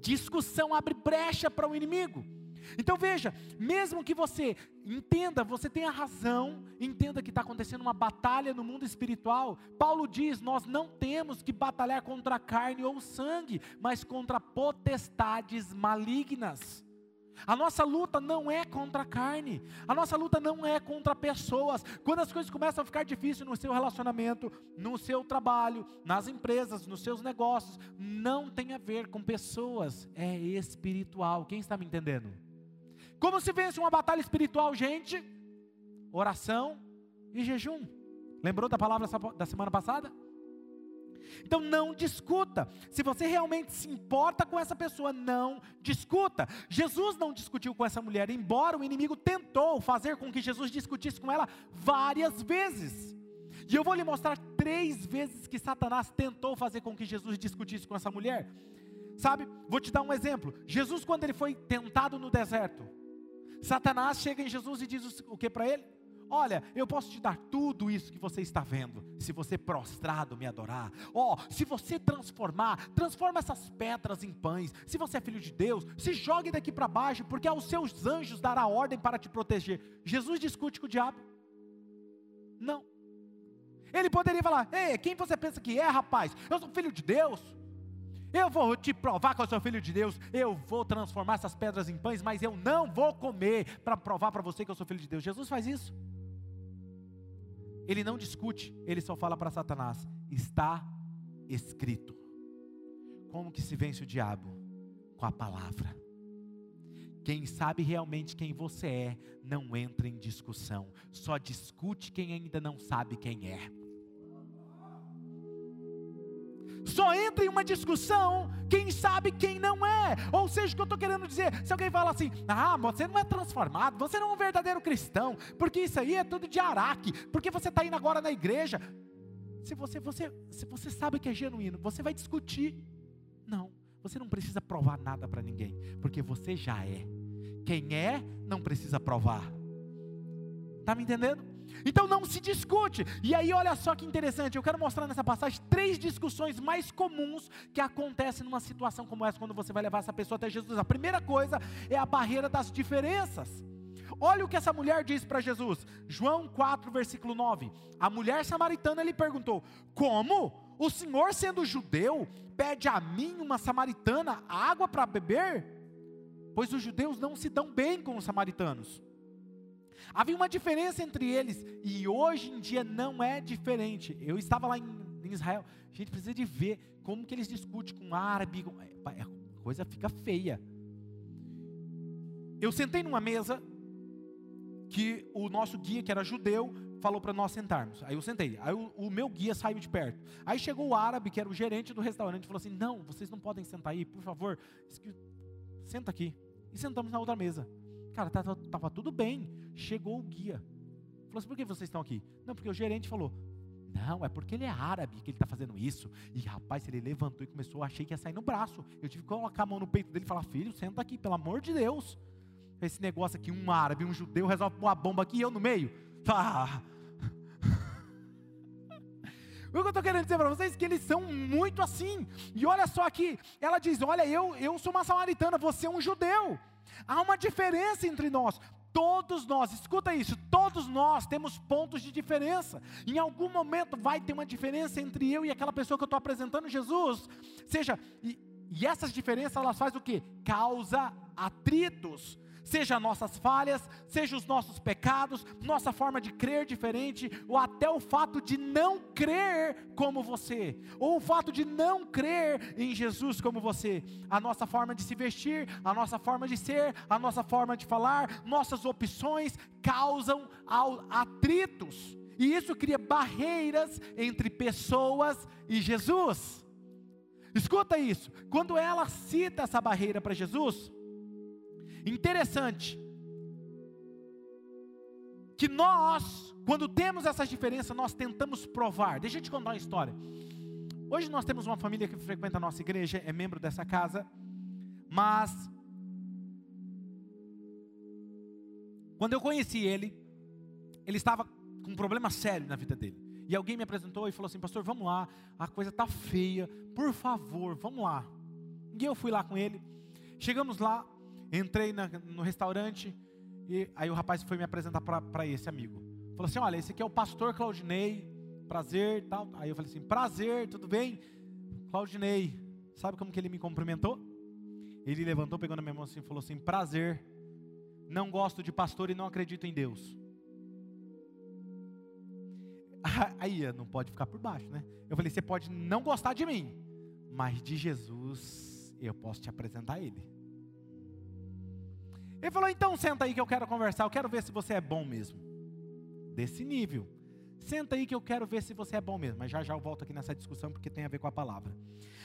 Discussão abre brecha para o inimigo. Então veja, mesmo que você entenda, você tenha razão, entenda que está acontecendo uma batalha no mundo espiritual. Paulo diz: nós não temos que batalhar contra a carne ou sangue, mas contra potestades malignas. A nossa luta não é contra a carne, a nossa luta não é contra pessoas. Quando as coisas começam a ficar difíceis no seu relacionamento, no seu trabalho, nas empresas, nos seus negócios, não tem a ver com pessoas, é espiritual. Quem está me entendendo? Como se vence uma batalha espiritual, gente? Oração e jejum. Lembrou da palavra da semana passada? Então não discuta. Se você realmente se importa com essa pessoa, não discuta. Jesus não discutiu com essa mulher, embora o inimigo tentou fazer com que Jesus discutisse com ela várias vezes. E eu vou lhe mostrar três vezes que Satanás tentou fazer com que Jesus discutisse com essa mulher. Sabe, vou te dar um exemplo. Jesus, quando ele foi tentado no deserto, Satanás chega em Jesus e diz o que para ele? Olha, eu posso te dar tudo isso que você está vendo, se você prostrado me adorar. Ó, oh, se você transformar, transforma essas pedras em pães. Se você é filho de Deus, se jogue daqui para baixo, porque aos seus anjos dará ordem para te proteger. Jesus discute com o diabo? Não. Ele poderia falar: Ei, quem você pensa que é, rapaz? Eu sou filho de Deus. Eu vou te provar que eu sou filho de Deus. Eu vou transformar essas pedras em pães, mas eu não vou comer para provar para você que eu sou filho de Deus. Jesus faz isso. Ele não discute, ele só fala para Satanás: está escrito. Como que se vence o diabo? Com a palavra. Quem sabe realmente quem você é, não entra em discussão, só discute quem ainda não sabe quem é. Só entra em uma discussão quem sabe quem não é. Ou seja, o que eu estou querendo dizer, se alguém fala assim, ah, você não é transformado, você não é um verdadeiro cristão, porque isso aí é tudo de araque, porque você está indo agora na igreja. Se você, você, se você sabe que é genuíno, você vai discutir. Não, você não precisa provar nada para ninguém, porque você já é. Quem é, não precisa provar. Está me entendendo? Então não se discute. E aí, olha só que interessante, eu quero mostrar nessa passagem três discussões mais comuns que acontecem numa situação como essa, quando você vai levar essa pessoa até Jesus. A primeira coisa é a barreira das diferenças. Olha o que essa mulher diz para Jesus, João 4, versículo 9. A mulher samaritana lhe perguntou: Como? O senhor, sendo judeu, pede a mim, uma samaritana, água para beber? Pois os judeus não se dão bem com os samaritanos. Havia uma diferença entre eles e hoje em dia não é diferente. Eu estava lá em, em Israel, a gente precisa de ver como que eles discutem com árabe, com, é, a coisa fica feia. Eu sentei numa mesa que o nosso guia, que era judeu, falou para nós sentarmos. Aí eu sentei. Aí o, o, meu guia saiu de perto. Aí chegou o árabe, que era o gerente do restaurante, e falou assim: Não, vocês não podem sentar aí, por favor. Senta aqui. E sentamos na outra mesa. Cara, tava, tava tudo bem. Chegou o guia. Falou assim: por que vocês estão aqui? Não, porque o gerente falou: não, é porque ele é árabe que ele está fazendo isso. E rapaz, ele levantou e começou, achei que ia sair no braço. Eu tive que colocar a mão no peito dele e falar: Filho, senta aqui, pelo amor de Deus. Esse negócio aqui, um árabe, um judeu, resolve pôr uma bomba aqui e eu no meio. Tá. o que eu estou querendo dizer para vocês é que eles são muito assim. E olha só aqui, ela diz: Olha, eu, eu sou uma samaritana, você é um judeu. Há uma diferença entre nós. Todos nós, escuta isso, todos nós temos pontos de diferença. Em algum momento vai ter uma diferença entre eu e aquela pessoa que eu estou apresentando, Jesus. Seja, e, e essas diferenças elas fazem o que? Causa atritos seja nossas falhas, seja os nossos pecados, nossa forma de crer diferente, ou até o fato de não crer como você, ou o fato de não crer em Jesus como você, a nossa forma de se vestir, a nossa forma de ser, a nossa forma de falar, nossas opções causam atritos, e isso cria barreiras entre pessoas e Jesus. Escuta isso, quando ela cita essa barreira para Jesus, Interessante que nós, quando temos essas diferenças, nós tentamos provar. Deixa eu te contar uma história. Hoje nós temos uma família que frequenta a nossa igreja, é membro dessa casa, mas quando eu conheci ele, ele estava com um problema sério na vida dele. E alguém me apresentou e falou assim: Pastor, vamos lá, a coisa está feia, por favor, vamos lá. E eu fui lá com ele. Chegamos lá, Entrei na, no restaurante e aí o rapaz foi me apresentar para esse amigo. Falou assim: Olha, esse aqui é o pastor Claudinei, prazer tal. Aí eu falei assim: Prazer, tudo bem? Claudinei, sabe como que ele me cumprimentou? Ele levantou, pegou na minha mão assim e falou assim: Prazer, não gosto de pastor e não acredito em Deus. Aí não pode ficar por baixo, né? Eu falei: Você pode não gostar de mim, mas de Jesus eu posso te apresentar Ele. Ele falou: então senta aí que eu quero conversar, eu quero ver se você é bom mesmo. Desse nível. Senta aí que eu quero ver se você é bom mesmo. Mas já já eu volto aqui nessa discussão porque tem a ver com a palavra.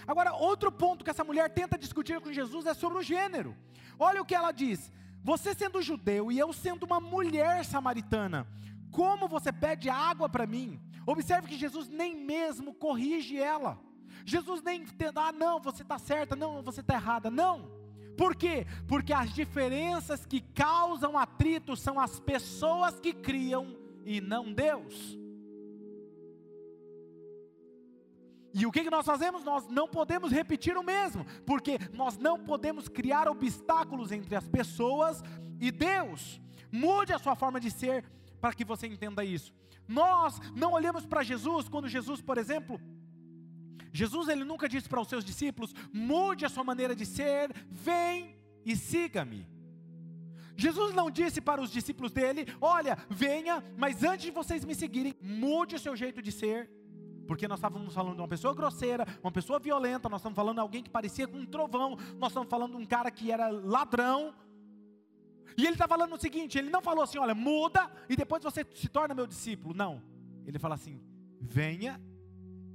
Agora, outro ponto que essa mulher tenta discutir com Jesus é sobre o gênero. Olha o que ela diz: Você sendo judeu e eu sendo uma mulher samaritana, como você pede água para mim? Observe que Jesus nem mesmo corrige ela. Jesus nem, ah, não, você está certa, não, você está errada. Não. Por quê? Porque as diferenças que causam atrito são as pessoas que criam e não Deus. E o que, que nós fazemos? Nós não podemos repetir o mesmo, porque nós não podemos criar obstáculos entre as pessoas e Deus. Mude a sua forma de ser para que você entenda isso. Nós não olhamos para Jesus quando Jesus, por exemplo, Jesus ele nunca disse para os seus discípulos: mude a sua maneira de ser, vem e siga-me. Jesus não disse para os discípulos dele: olha, venha, mas antes de vocês me seguirem, mude o seu jeito de ser. Porque nós estávamos falando de uma pessoa grosseira, uma pessoa violenta, nós estamos falando de alguém que parecia com um trovão, nós estamos falando de um cara que era ladrão. E ele está falando o seguinte: ele não falou assim, olha, muda e depois você se torna meu discípulo. Não. Ele fala assim: venha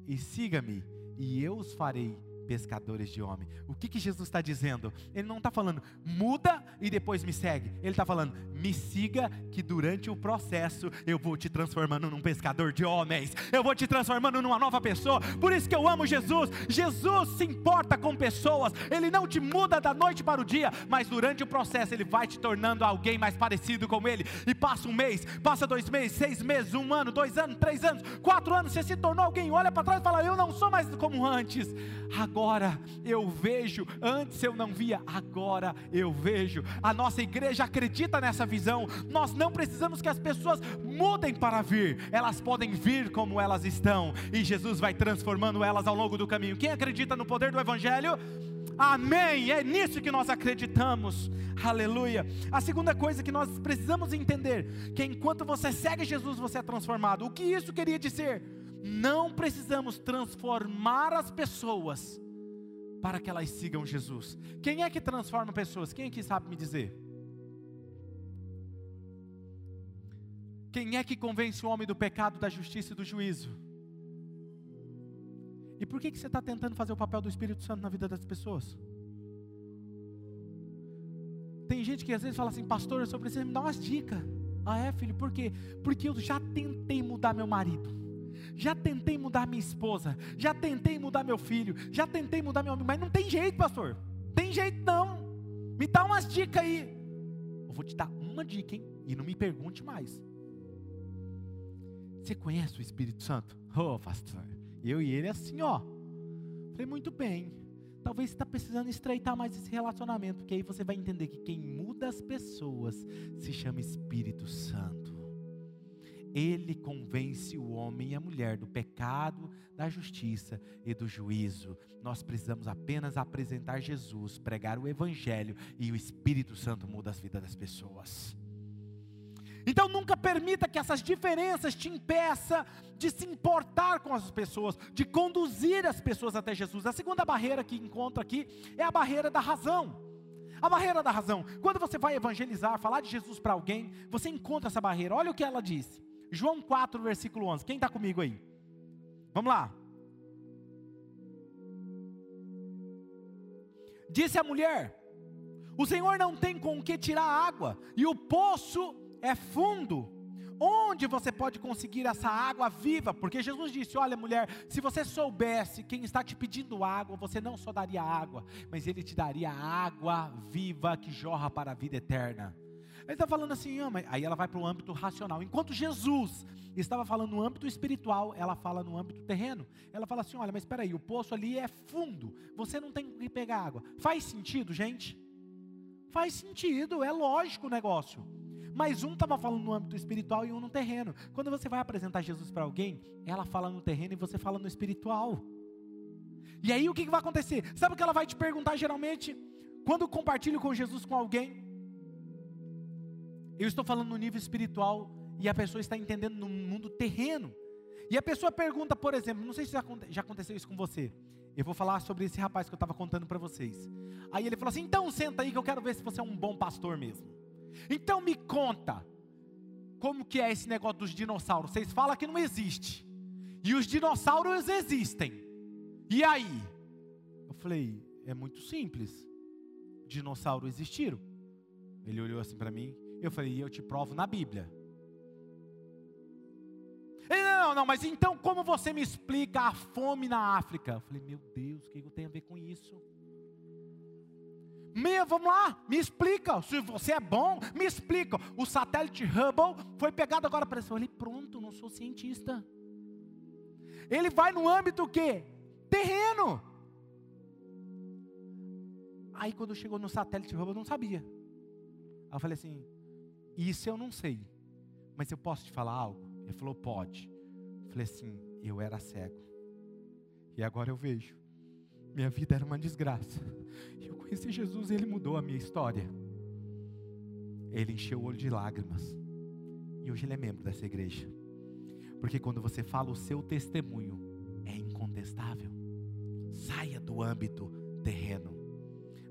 e siga-me e eu os farei pescadores de homem. O que, que Jesus está dizendo? Ele não está falando, muda e depois me segue. Ele está falando, me siga, que durante o processo eu vou te transformando num pescador de homens, eu vou te transformando numa nova pessoa. Por isso que eu amo Jesus. Jesus se importa com pessoas, ele não te muda da noite para o dia, mas durante o processo ele vai te tornando alguém mais parecido com ele. E passa um mês, passa dois meses, seis meses, um ano, dois anos, três anos, quatro anos, você se tornou alguém, olha para trás e fala: Eu não sou mais como antes. Agora agora eu vejo, antes eu não via, agora eu vejo. A nossa igreja acredita nessa visão. Nós não precisamos que as pessoas mudem para vir, elas podem vir como elas estão, e Jesus vai transformando elas ao longo do caminho. Quem acredita no poder do Evangelho? Amém. É nisso que nós acreditamos. Aleluia. A segunda coisa que nós precisamos entender, que enquanto você segue Jesus, você é transformado. O que isso queria dizer? Não precisamos transformar as pessoas para que elas sigam Jesus. Quem é que transforma pessoas? Quem aqui sabe me dizer? Quem é que convence o homem do pecado, da justiça e do juízo? E por que, que você está tentando fazer o papel do Espírito Santo na vida das pessoas? Tem gente que às vezes fala assim, pastor, eu só preciso me dar umas dicas. Ah, é, filho? Por quê? Porque eu já tentei mudar meu marido. Já tentei mudar minha esposa. Já tentei mudar meu filho. Já tentei mudar meu amigo. Mas não tem jeito, pastor. Tem jeito não. Me dá umas dicas aí. Eu vou te dar uma dica, hein? E não me pergunte mais. Você conhece o Espírito Santo? Ô, oh, pastor. Eu e ele assim, ó. Falei, muito bem. Talvez você está precisando estreitar mais esse relacionamento, porque aí você vai entender que quem muda as pessoas se chama Espírito Santo. Ele convence o homem e a mulher do pecado, da justiça e do juízo. Nós precisamos apenas apresentar Jesus, pregar o Evangelho e o Espírito Santo muda as vidas das pessoas. Então nunca permita que essas diferenças te impeça de se importar com as pessoas, de conduzir as pessoas até Jesus. A segunda barreira que encontro aqui é a barreira da razão. A barreira da razão. Quando você vai evangelizar, falar de Jesus para alguém, você encontra essa barreira. Olha o que ela diz. João 4, versículo 11. Quem está comigo aí? Vamos lá. Disse a mulher: O Senhor não tem com o que tirar água, e o poço é fundo. Onde você pode conseguir essa água viva? Porque Jesus disse: Olha, mulher, se você soubesse quem está te pedindo água, você não só daria água, mas ele te daria água viva que jorra para a vida eterna. Ele está falando assim, ah, aí ela vai para o âmbito racional. Enquanto Jesus estava falando no âmbito espiritual, ela fala no âmbito terreno. Ela fala assim: olha, mas espera aí, o poço ali é fundo, você não tem que pegar água. Faz sentido, gente? Faz sentido, é lógico o negócio. Mas um estava falando no âmbito espiritual e um no terreno. Quando você vai apresentar Jesus para alguém, ela fala no terreno e você fala no espiritual. E aí o que, que vai acontecer? Sabe o que ela vai te perguntar geralmente? Quando compartilho com Jesus com alguém, eu estou falando no nível espiritual e a pessoa está entendendo no mundo terreno. E a pessoa pergunta, por exemplo, não sei se já aconteceu isso com você. Eu vou falar sobre esse rapaz que eu estava contando para vocês. Aí ele falou assim: então senta aí que eu quero ver se você é um bom pastor mesmo. Então me conta, como que é esse negócio dos dinossauros? Vocês falam que não existe. E os dinossauros existem. E aí? Eu falei, é muito simples. Dinossauros existiram. Ele olhou assim para mim. Eu falei, eu te provo na Bíblia. Ele, não, não, mas então como você me explica a fome na África? Eu falei, meu Deus, o que eu tenho a ver com isso? Me, vamos lá, me explica. Se você é bom, me explica. O satélite Hubble foi pegado agora para ele. Pronto, não sou cientista. Ele vai no âmbito que terreno. Aí quando chegou no satélite Hubble, eu não sabia. Aí eu falei assim: Isso eu não sei, mas eu posso te falar algo? Ele falou: Pode. Eu falei assim: Eu era cego e agora eu vejo. Minha vida era uma desgraça. Eu conheci Jesus e Ele mudou a minha história. Ele encheu o olho de lágrimas. E hoje ele é membro dessa igreja. Porque quando você fala o seu testemunho, é incontestável. Saia do âmbito terreno.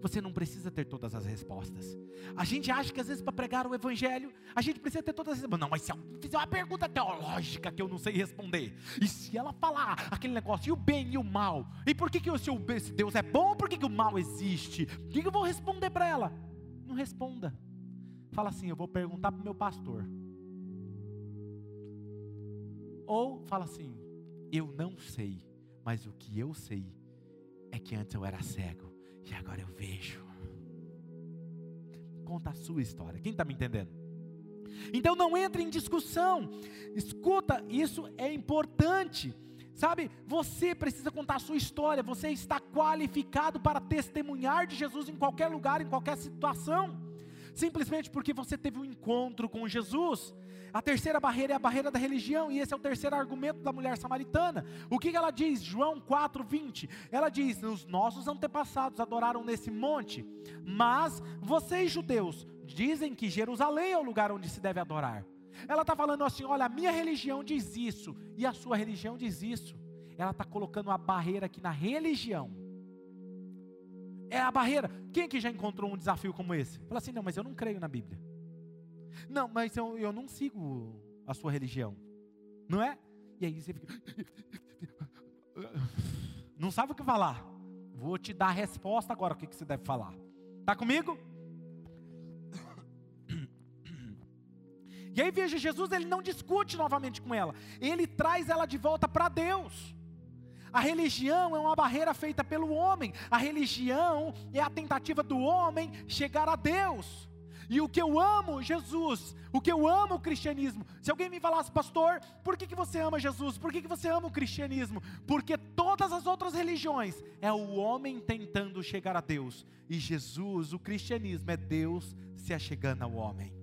Você não precisa ter todas as respostas. A gente acha que às vezes para pregar o evangelho, a gente precisa ter todas as respostas. Não, mas se ela fizer uma pergunta teológica que eu não sei responder, e se ela falar aquele negócio, e o bem e o mal, e por que, que o seu Deus é bom, por que, que o mal existe? O que, que eu vou responder para ela? Não responda. Fala assim, eu vou perguntar para o meu pastor. Ou fala assim, eu não sei, mas o que eu sei é que antes eu era cego e agora eu vejo. Conta a sua história. Quem está me entendendo? Então não entre em discussão. Escuta, isso é importante. Sabe, você precisa contar a sua história. Você está qualificado para testemunhar de Jesus em qualquer lugar, em qualquer situação. Simplesmente porque você teve um encontro com Jesus. A terceira barreira é a barreira da religião, e esse é o terceiro argumento da mulher samaritana. O que, ela diz? João 4,20. Ela diz: Os nossos antepassados adoraram nesse monte, mas vocês, judeus, dizem que Jerusalém é o lugar onde se deve adorar. Ela está falando assim: olha, a minha religião diz isso, e a sua religião diz isso. Ela está colocando uma barreira aqui na religião. É a barreira. Quem que já encontrou um desafio como esse? Fala assim: não, mas eu não creio na Bíblia. Não, mas eu, eu não sigo a sua religião. Não é? E aí você fica. Não sabe o que falar. Vou te dar a resposta agora, o que, que você deve falar. Está comigo? E aí veja, Jesus ele não discute novamente com ela, ele traz ela de volta para Deus. A religião é uma barreira feita pelo homem, a religião é a tentativa do homem chegar a Deus. E o que eu amo Jesus, o que eu amo o cristianismo. Se alguém me falasse, pastor, por que, que você ama Jesus? Por que, que você ama o cristianismo? Porque todas as outras religiões é o homem tentando chegar a Deus. E Jesus, o cristianismo, é Deus se achegando ao homem.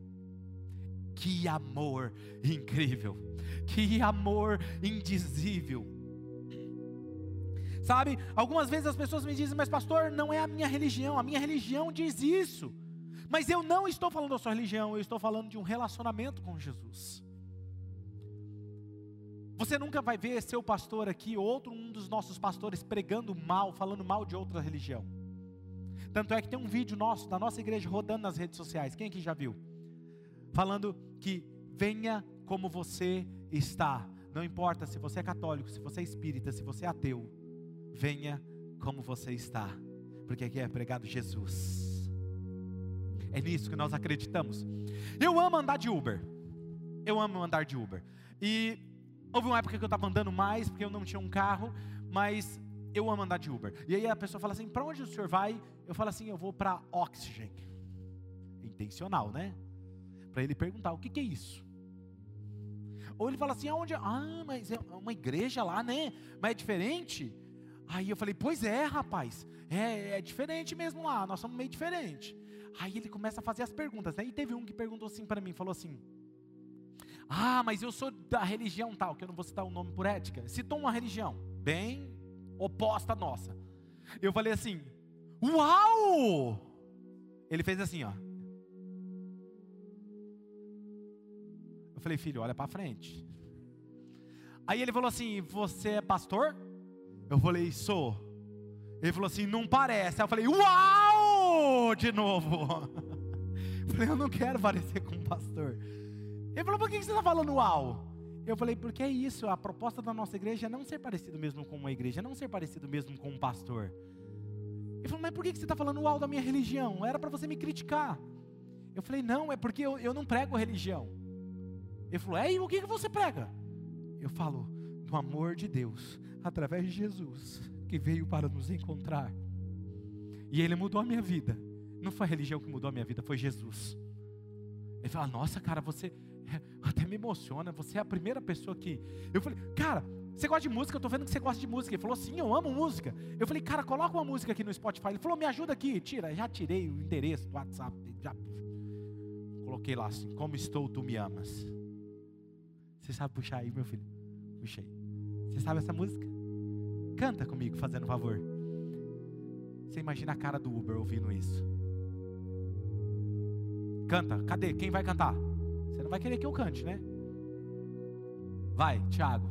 Que amor incrível, que amor indizível. Sabe, algumas vezes as pessoas me dizem, mas pastor, não é a minha religião, a minha religião diz isso. Mas eu não estou falando da sua religião, eu estou falando de um relacionamento com Jesus. Você nunca vai ver seu pastor aqui, outro um dos nossos pastores, pregando mal, falando mal de outra religião. Tanto é que tem um vídeo nosso, da nossa igreja, rodando nas redes sociais. Quem aqui já viu? Falando que venha como você está. Não importa se você é católico, se você é espírita, se você é ateu. Venha como você está. Porque aqui é pregado Jesus. É nisso que nós acreditamos. Eu amo andar de Uber. Eu amo andar de Uber. E houve uma época que eu estava andando mais, porque eu não tinha um carro, mas eu amo andar de Uber. E aí a pessoa fala assim: para onde o senhor vai? Eu falo assim: eu vou para Oxygen. Intencional, né? Para ele perguntar: o que, que é isso? Ou ele fala assim: aonde? Ah, mas é uma igreja lá, né? Mas é diferente. Aí eu falei: pois é, rapaz. É, é diferente mesmo lá. Nós somos meio diferente. Aí ele começa a fazer as perguntas. Aí teve um que perguntou assim para mim, falou assim: Ah, mas eu sou da religião tal, que eu não vou citar o nome por ética. Citou uma religião bem oposta à nossa. Eu falei assim: Uau! Ele fez assim, ó. Eu falei, filho, olha para frente. Aí ele falou assim: Você é pastor? Eu falei, sou. Ele falou assim: Não parece. Aí eu falei, Uau! De novo. Eu falei, eu não quero parecer com um pastor. Ele falou, por que você está falando uau? Eu falei, porque é isso, a proposta da nossa igreja é não ser parecido mesmo com uma igreja, não ser parecido mesmo com um pastor. Ele falou, mas por que você está falando uau da minha religião? Era para você me criticar. Eu falei, não, é porque eu, eu não prego religião. Ele falou, é, e o que, que você prega? Eu falo, do amor de Deus, através de Jesus, que veio para nos encontrar. E ele mudou a minha vida. Não foi a religião que mudou a minha vida, foi Jesus. Ele fala: Nossa, cara, você até me emociona. Você é a primeira pessoa que. Eu falei: Cara, você gosta de música? Eu tô vendo que você gosta de música. Ele falou: Sim, eu amo música. Eu falei: Cara, coloca uma música aqui no Spotify. Ele falou: Me ajuda aqui. Tira. Já tirei o endereço do WhatsApp. Já coloquei lá assim: Como estou, tu me amas. Você sabe puxar aí, meu filho? Puxei. Você sabe essa música? Canta comigo, fazendo favor. Você imagina a cara do Uber ouvindo isso. Canta, cadê? Quem vai cantar? Você não vai querer que eu cante, né? Vai, Thiago.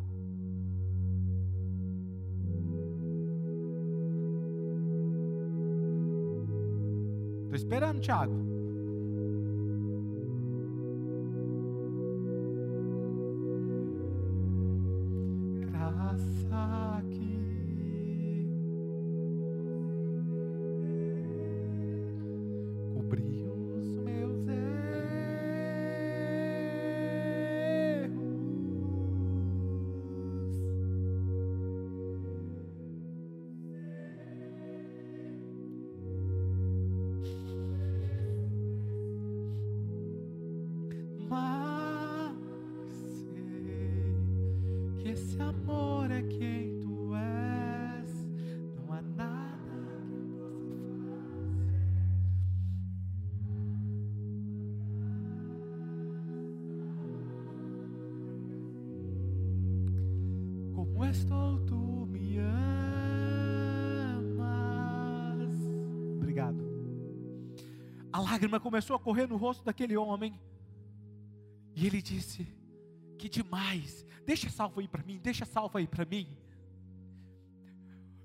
Estou esperando, Thiago. Lágrima começou a correr no rosto daquele homem. E ele disse: Que demais, deixa salvo aí para mim, deixa salvo aí para mim.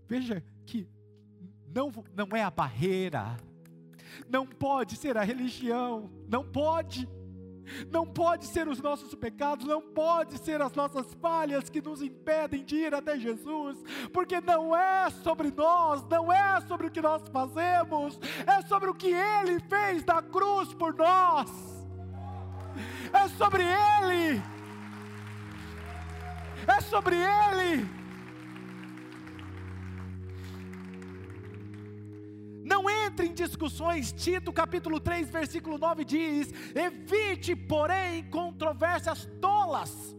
Veja que não, não é a barreira, não pode ser a religião, não pode. Não pode ser os nossos pecados, não pode ser as nossas falhas que nos impedem de ir até Jesus, porque não é sobre nós, não é sobre o que nós fazemos, é sobre o que Ele fez na cruz por nós. É sobre Ele. É sobre Ele. Entre em discussões, Tito capítulo 3, versículo 9 diz: Evite, porém, controvérsias tolas,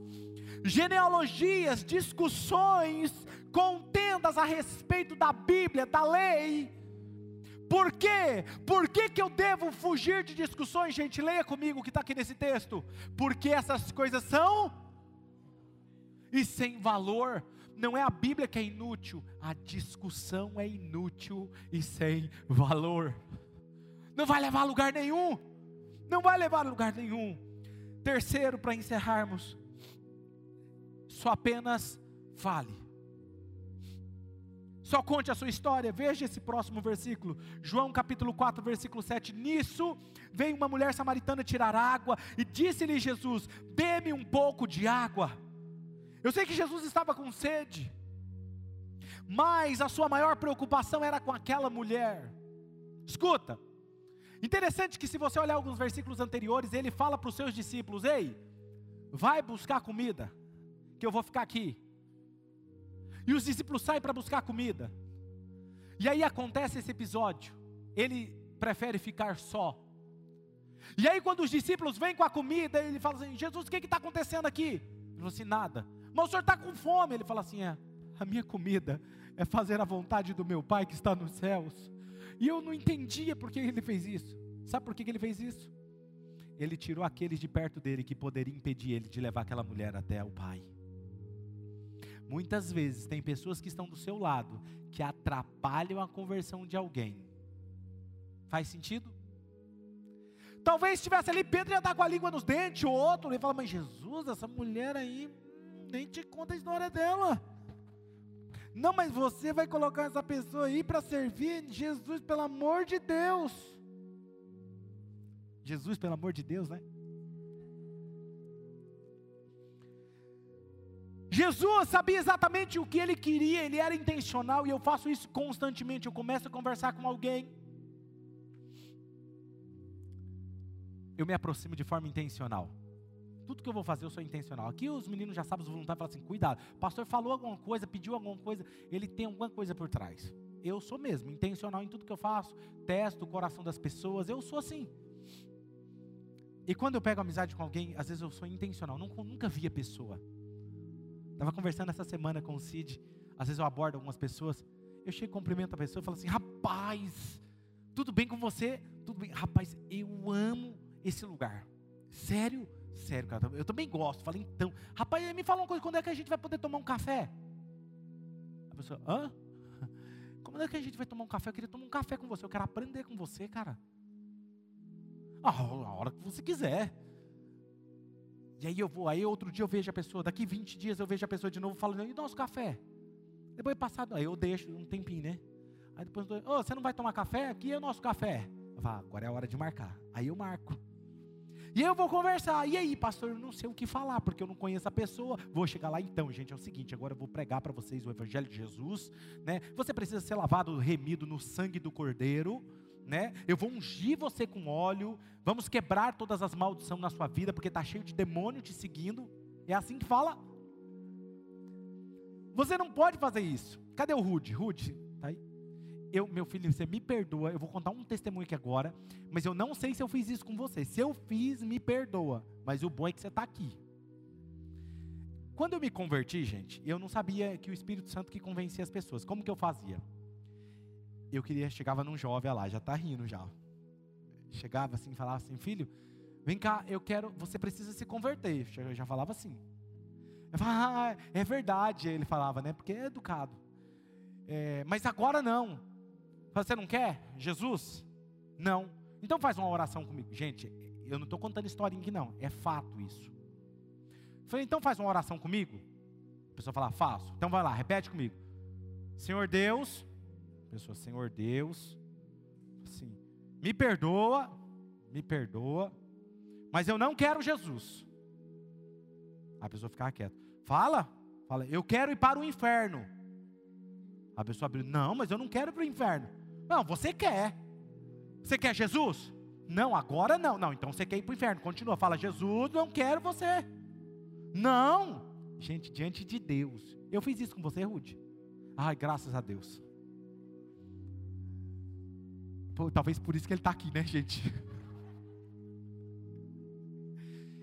genealogias, discussões, contendas a respeito da Bíblia, da lei. Por quê? Por que, que eu devo fugir de discussões? Gente, leia comigo o que está aqui nesse texto. Porque essas coisas são e sem valor. Não é a Bíblia que é inútil, a discussão é inútil e sem valor. Não vai levar a lugar nenhum. Não vai levar a lugar nenhum. Terceiro, para encerrarmos, só apenas fale. Só conte a sua história. Veja esse próximo versículo. João capítulo 4, versículo 7. Nisso veio uma mulher samaritana tirar água e disse-lhe Jesus: Bebe um pouco de água. Eu sei que Jesus estava com sede, mas a sua maior preocupação era com aquela mulher. Escuta, interessante que se você olhar alguns versículos anteriores, ele fala para os seus discípulos: Ei, vai buscar comida, que eu vou ficar aqui. E os discípulos saem para buscar comida. E aí acontece esse episódio. Ele prefere ficar só. E aí, quando os discípulos vêm com a comida, ele fala assim: Jesus, o que está acontecendo aqui? Ele falou assim: nada. Mas o senhor está com fome? Ele fala assim: é, a minha comida é fazer a vontade do meu Pai que está nos céus. E eu não entendia por que ele fez isso. Sabe por que ele fez isso? Ele tirou aqueles de perto dele que poderiam impedir ele de levar aquela mulher até o Pai. Muitas vezes tem pessoas que estão do seu lado que atrapalham a conversão de alguém. Faz sentido? Talvez estivesse ali, Pedro ia dar com a língua nos dentes, o outro, ele fala, mas Jesus, essa mulher aí, hum, nem te conta a história dela. Não, mas você vai colocar essa pessoa aí para servir Jesus, pelo amor de Deus. Jesus, pelo amor de Deus, né? Jesus sabia exatamente o que ele queria, ele era intencional e eu faço isso constantemente. Eu começo a conversar com alguém, eu me aproximo de forma intencional. Tudo que eu vou fazer eu sou intencional. Aqui os meninos já sabem, os voluntários falam assim: cuidado, pastor falou alguma coisa, pediu alguma coisa, ele tem alguma coisa por trás. Eu sou mesmo, intencional em tudo que eu faço, testo o coração das pessoas, eu sou assim. E quando eu pego amizade com alguém, às vezes eu sou intencional, nunca, nunca vi a pessoa. Estava conversando essa semana com o Cid. Às vezes eu abordo algumas pessoas. Eu chego cumprimento a pessoa e falo assim: Rapaz, tudo bem com você? Tudo bem. Rapaz, eu amo esse lugar. Sério? Sério, cara. Eu também gosto. Falei, então. Rapaz, me fala uma coisa: quando é que a gente vai poder tomar um café? A pessoa, hã? Quando é que a gente vai tomar um café? Eu queria tomar um café com você. Eu quero aprender com você, cara. Ah, a hora que você quiser. E aí eu vou, aí outro dia eu vejo a pessoa, daqui 20 dias eu vejo a pessoa de novo falando, e nosso café? Depois passado, aí eu deixo um tempinho, né? Aí depois, oh, você não vai tomar café? Aqui é o nosso café. Eu falo, ah, agora é a hora de marcar. Aí eu marco. E eu vou conversar. E aí, pastor, eu não sei o que falar, porque eu não conheço a pessoa. Vou chegar lá então, gente, é o seguinte, agora eu vou pregar para vocês o evangelho de Jesus, né? Você precisa ser lavado, remido no sangue do Cordeiro, né? Eu vou ungir você com óleo, vamos quebrar todas as maldições na sua vida, porque está cheio de demônio te seguindo. É assim que fala. Você não pode fazer isso. Cadê o Rude? Rude, tá? Eu, meu filho, você me perdoa. Eu vou contar um testemunho aqui agora, mas eu não sei se eu fiz isso com você. Se eu fiz, me perdoa. Mas o bom é que você está aqui. Quando eu me converti, gente, eu não sabia que o Espírito Santo que convencia as pessoas. Como que eu fazia? eu queria, chegava num jovem lá, já está rindo já. Chegava assim, falava assim, filho, vem cá, eu quero, você precisa se converter. Eu já falava assim. Eu falava, ah, é verdade, ele falava, né? Porque é educado. É, mas agora não. Você não quer Jesus? Não. Então faz uma oração comigo. Gente, eu não estou contando historinha aqui não, é fato isso. Eu falei, então faz uma oração comigo. A pessoa fala, faço. Então vai lá, repete comigo. Senhor Deus, pessoa, Senhor Deus, assim, me perdoa, me perdoa, mas eu não quero Jesus. A pessoa ficar quieta. Fala, fala, eu quero ir para o inferno. A pessoa abriu, não, mas eu não quero ir para o inferno. Não, você quer. Você quer Jesus? Não, agora não. Não, então você quer ir para o inferno. Continua, fala, Jesus, não quero você. Não. Gente, diante de Deus. Eu fiz isso com você, Rude. Ai, graças a Deus. Pô, talvez por isso que ele está aqui, né, gente?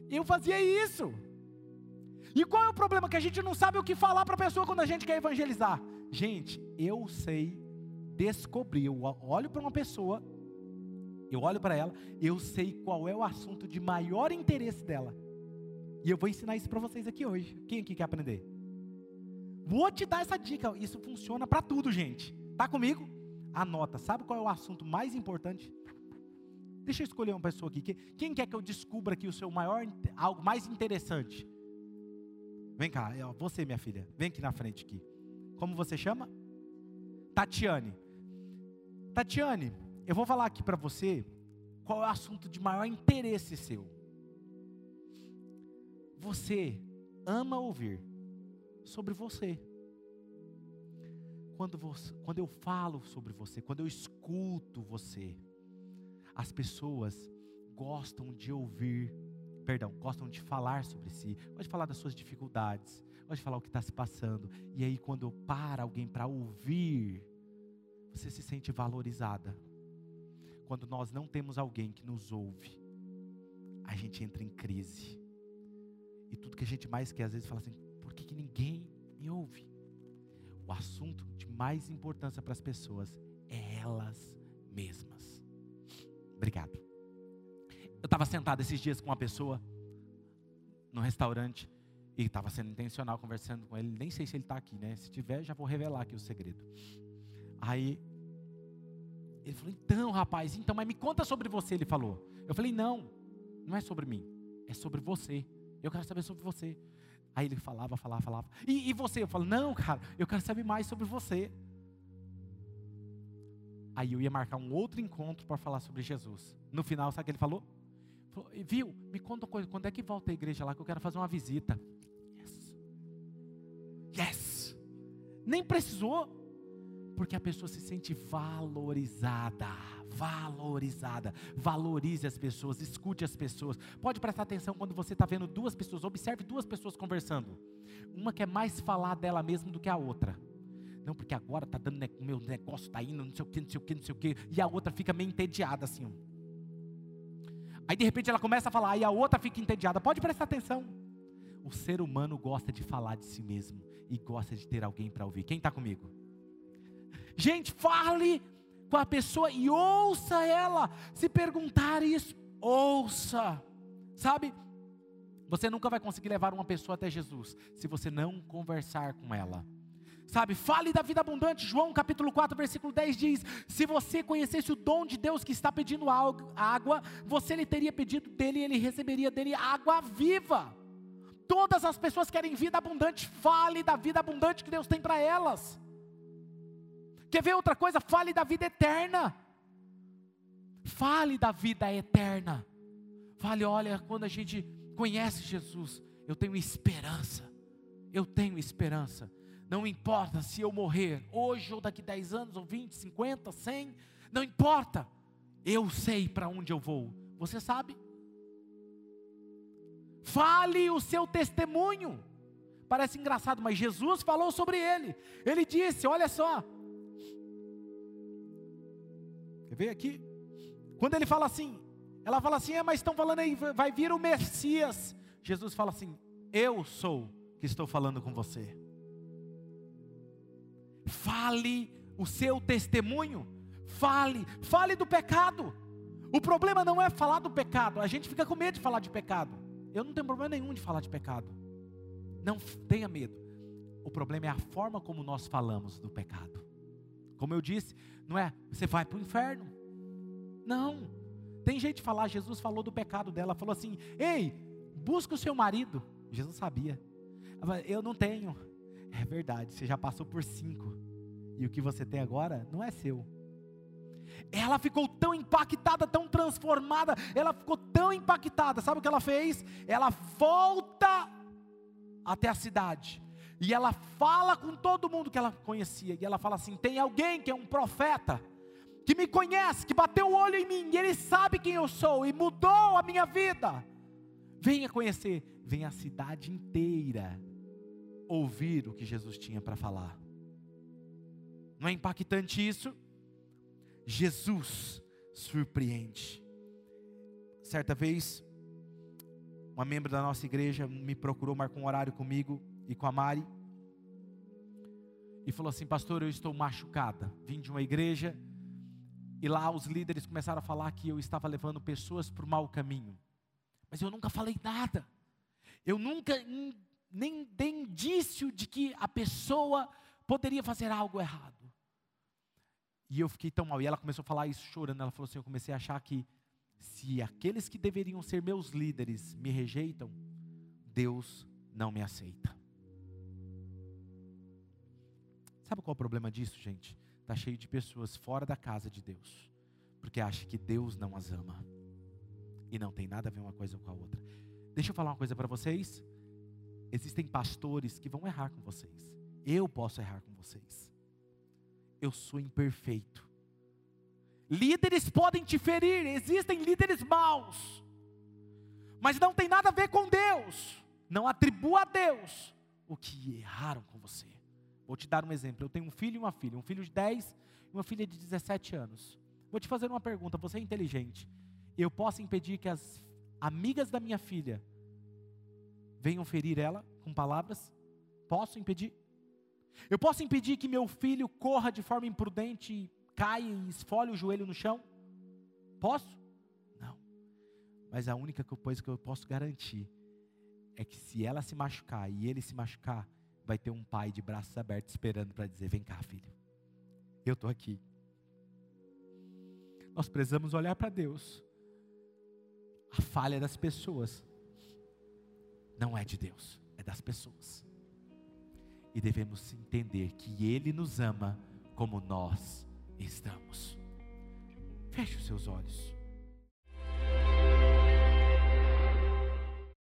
Eu fazia isso. E qual é o problema? Que a gente não sabe o que falar para a pessoa quando a gente quer evangelizar. Gente, eu sei descobrir. Eu olho para uma pessoa, eu olho para ela, eu sei qual é o assunto de maior interesse dela. E eu vou ensinar isso para vocês aqui hoje. Quem aqui quer aprender? Vou te dar essa dica. Isso funciona para tudo, gente. Tá comigo? Anota. Sabe qual é o assunto mais importante? Deixa eu escolher uma pessoa aqui. Quem quer que eu descubra aqui o seu maior, algo mais interessante? Vem cá, você, minha filha. Vem aqui na frente aqui. Como você chama? Tatiane. Tatiane, eu vou falar aqui para você qual é o assunto de maior interesse seu. Você ama ouvir sobre você. Quando, você, quando eu falo sobre você, quando eu escuto você, as pessoas gostam de ouvir, perdão, gostam de falar sobre si, gostam de falar das suas dificuldades, gostam de falar o que está se passando. E aí, quando para alguém para ouvir, você se sente valorizada. Quando nós não temos alguém que nos ouve, a gente entra em crise. E tudo que a gente mais quer, às vezes, fala assim: por que, que ninguém me ouve? O assunto de mais importância para as pessoas é elas mesmas. Obrigado. Eu estava sentado esses dias com uma pessoa no restaurante e estava sendo intencional conversando com ele. Nem sei se ele está aqui, né? Se tiver, já vou revelar aqui o segredo. Aí ele falou: Então, rapaz, então, mas me conta sobre você. Ele falou. Eu falei: Não, não é sobre mim, é sobre você. Eu quero saber sobre você. Aí ele falava, falava, falava. E, e você? Eu falo: Não, cara, eu quero saber mais sobre você. Aí eu ia marcar um outro encontro para falar sobre Jesus. No final, sabe o que ele falou? Viu? Me conta uma coisa. Quando é que volta a igreja lá que eu quero fazer uma visita? Nem precisou porque a pessoa se sente valorizada. Valorizada. Valorize as pessoas, escute as pessoas. Pode prestar atenção quando você está vendo duas pessoas, observe duas pessoas conversando. Uma quer mais falar dela mesma do que a outra. Não, porque agora está dando, o meu negócio está indo, não sei o que, não sei o que, não sei o que. E a outra fica meio entediada assim. Aí de repente ela começa a falar, e a outra fica entediada. Pode prestar atenção. O ser humano gosta de falar de si mesmo e gosta de ter alguém para ouvir. Quem está comigo? Gente, fale com a pessoa e ouça ela. Se perguntar isso, ouça. Sabe? Você nunca vai conseguir levar uma pessoa até Jesus se você não conversar com ela. Sabe, fale da vida abundante. João capítulo 4, versículo 10 diz: Se você conhecesse o dom de Deus que está pedindo água, você lhe teria pedido dele e ele receberia dele água viva. Todas as pessoas querem vida abundante, fale da vida abundante que Deus tem para elas. Quer ver outra coisa? Fale da vida eterna. Fale da vida eterna. Fale, olha, quando a gente conhece Jesus, eu tenho esperança. Eu tenho esperança. Não importa se eu morrer hoje ou daqui 10 anos, ou 20, 50, 100, não importa. Eu sei para onde eu vou. Você sabe? Fale o seu testemunho. Parece engraçado, mas Jesus falou sobre ele. Ele disse: Olha só, Quer ver aqui? Quando ele fala assim, ela fala assim, é, mas estão falando aí, vai vir o Messias. Jesus fala assim: Eu sou que estou falando com você. Fale o seu testemunho, fale, fale do pecado. O problema não é falar do pecado, a gente fica com medo de falar de pecado. Eu não tenho problema nenhum de falar de pecado. Não tenha medo. O problema é a forma como nós falamos do pecado. Como eu disse, não é você vai para o inferno. Não. Tem gente falar, Jesus falou do pecado dela, falou assim: "Ei, busca o seu marido". Jesus sabia. Eu não tenho. É verdade, você já passou por cinco. E o que você tem agora não é seu. Ela ficou tão impactada, tão transformada, ela ficou tão impactada. Sabe o que ela fez? Ela volta até a cidade. E ela fala com todo mundo que ela conhecia. E ela fala assim: tem alguém que é um profeta, que me conhece, que bateu o olho em mim, e ele sabe quem eu sou e mudou a minha vida. Venha conhecer, venha a cidade inteira ouvir o que Jesus tinha para falar. Não é impactante isso? Jesus surpreende. Certa vez, uma membro da nossa igreja me procurou, marcou um horário comigo e com a Mari. E falou assim: Pastor, eu estou machucada. Vim de uma igreja e lá os líderes começaram a falar que eu estava levando pessoas para o mau caminho. Mas eu nunca falei nada. Eu nunca nem dei indício de que a pessoa poderia fazer algo errado. E eu fiquei tão mal. E ela começou a falar isso chorando. Ela falou assim: Eu comecei a achar que se aqueles que deveriam ser meus líderes me rejeitam, Deus não me aceita. Sabe qual é o problema disso, gente? Está cheio de pessoas fora da casa de Deus, porque acha que Deus não as ama. E não tem nada a ver uma coisa com a outra. Deixa eu falar uma coisa para vocês. Existem pastores que vão errar com vocês. Eu posso errar com vocês eu sou imperfeito. Líderes podem te ferir, existem líderes maus, mas não tem nada a ver com Deus. Não atribua a Deus o que erraram com você. Vou te dar um exemplo. Eu tenho um filho e uma filha, um filho de 10 e uma filha de 17 anos. Vou te fazer uma pergunta, você é inteligente. Eu posso impedir que as amigas da minha filha venham ferir ela com palavras? Posso impedir? Eu posso impedir que meu filho corra de forma imprudente, caia e esfole o joelho no chão? Posso? Não. Mas a única coisa que eu posso garantir é que se ela se machucar e ele se machucar, vai ter um pai de braços abertos esperando para dizer: Vem cá, filho, eu estou aqui. Nós precisamos olhar para Deus. A falha das pessoas não é de Deus, é das pessoas e devemos entender que Ele nos ama como nós estamos. Feche os seus olhos.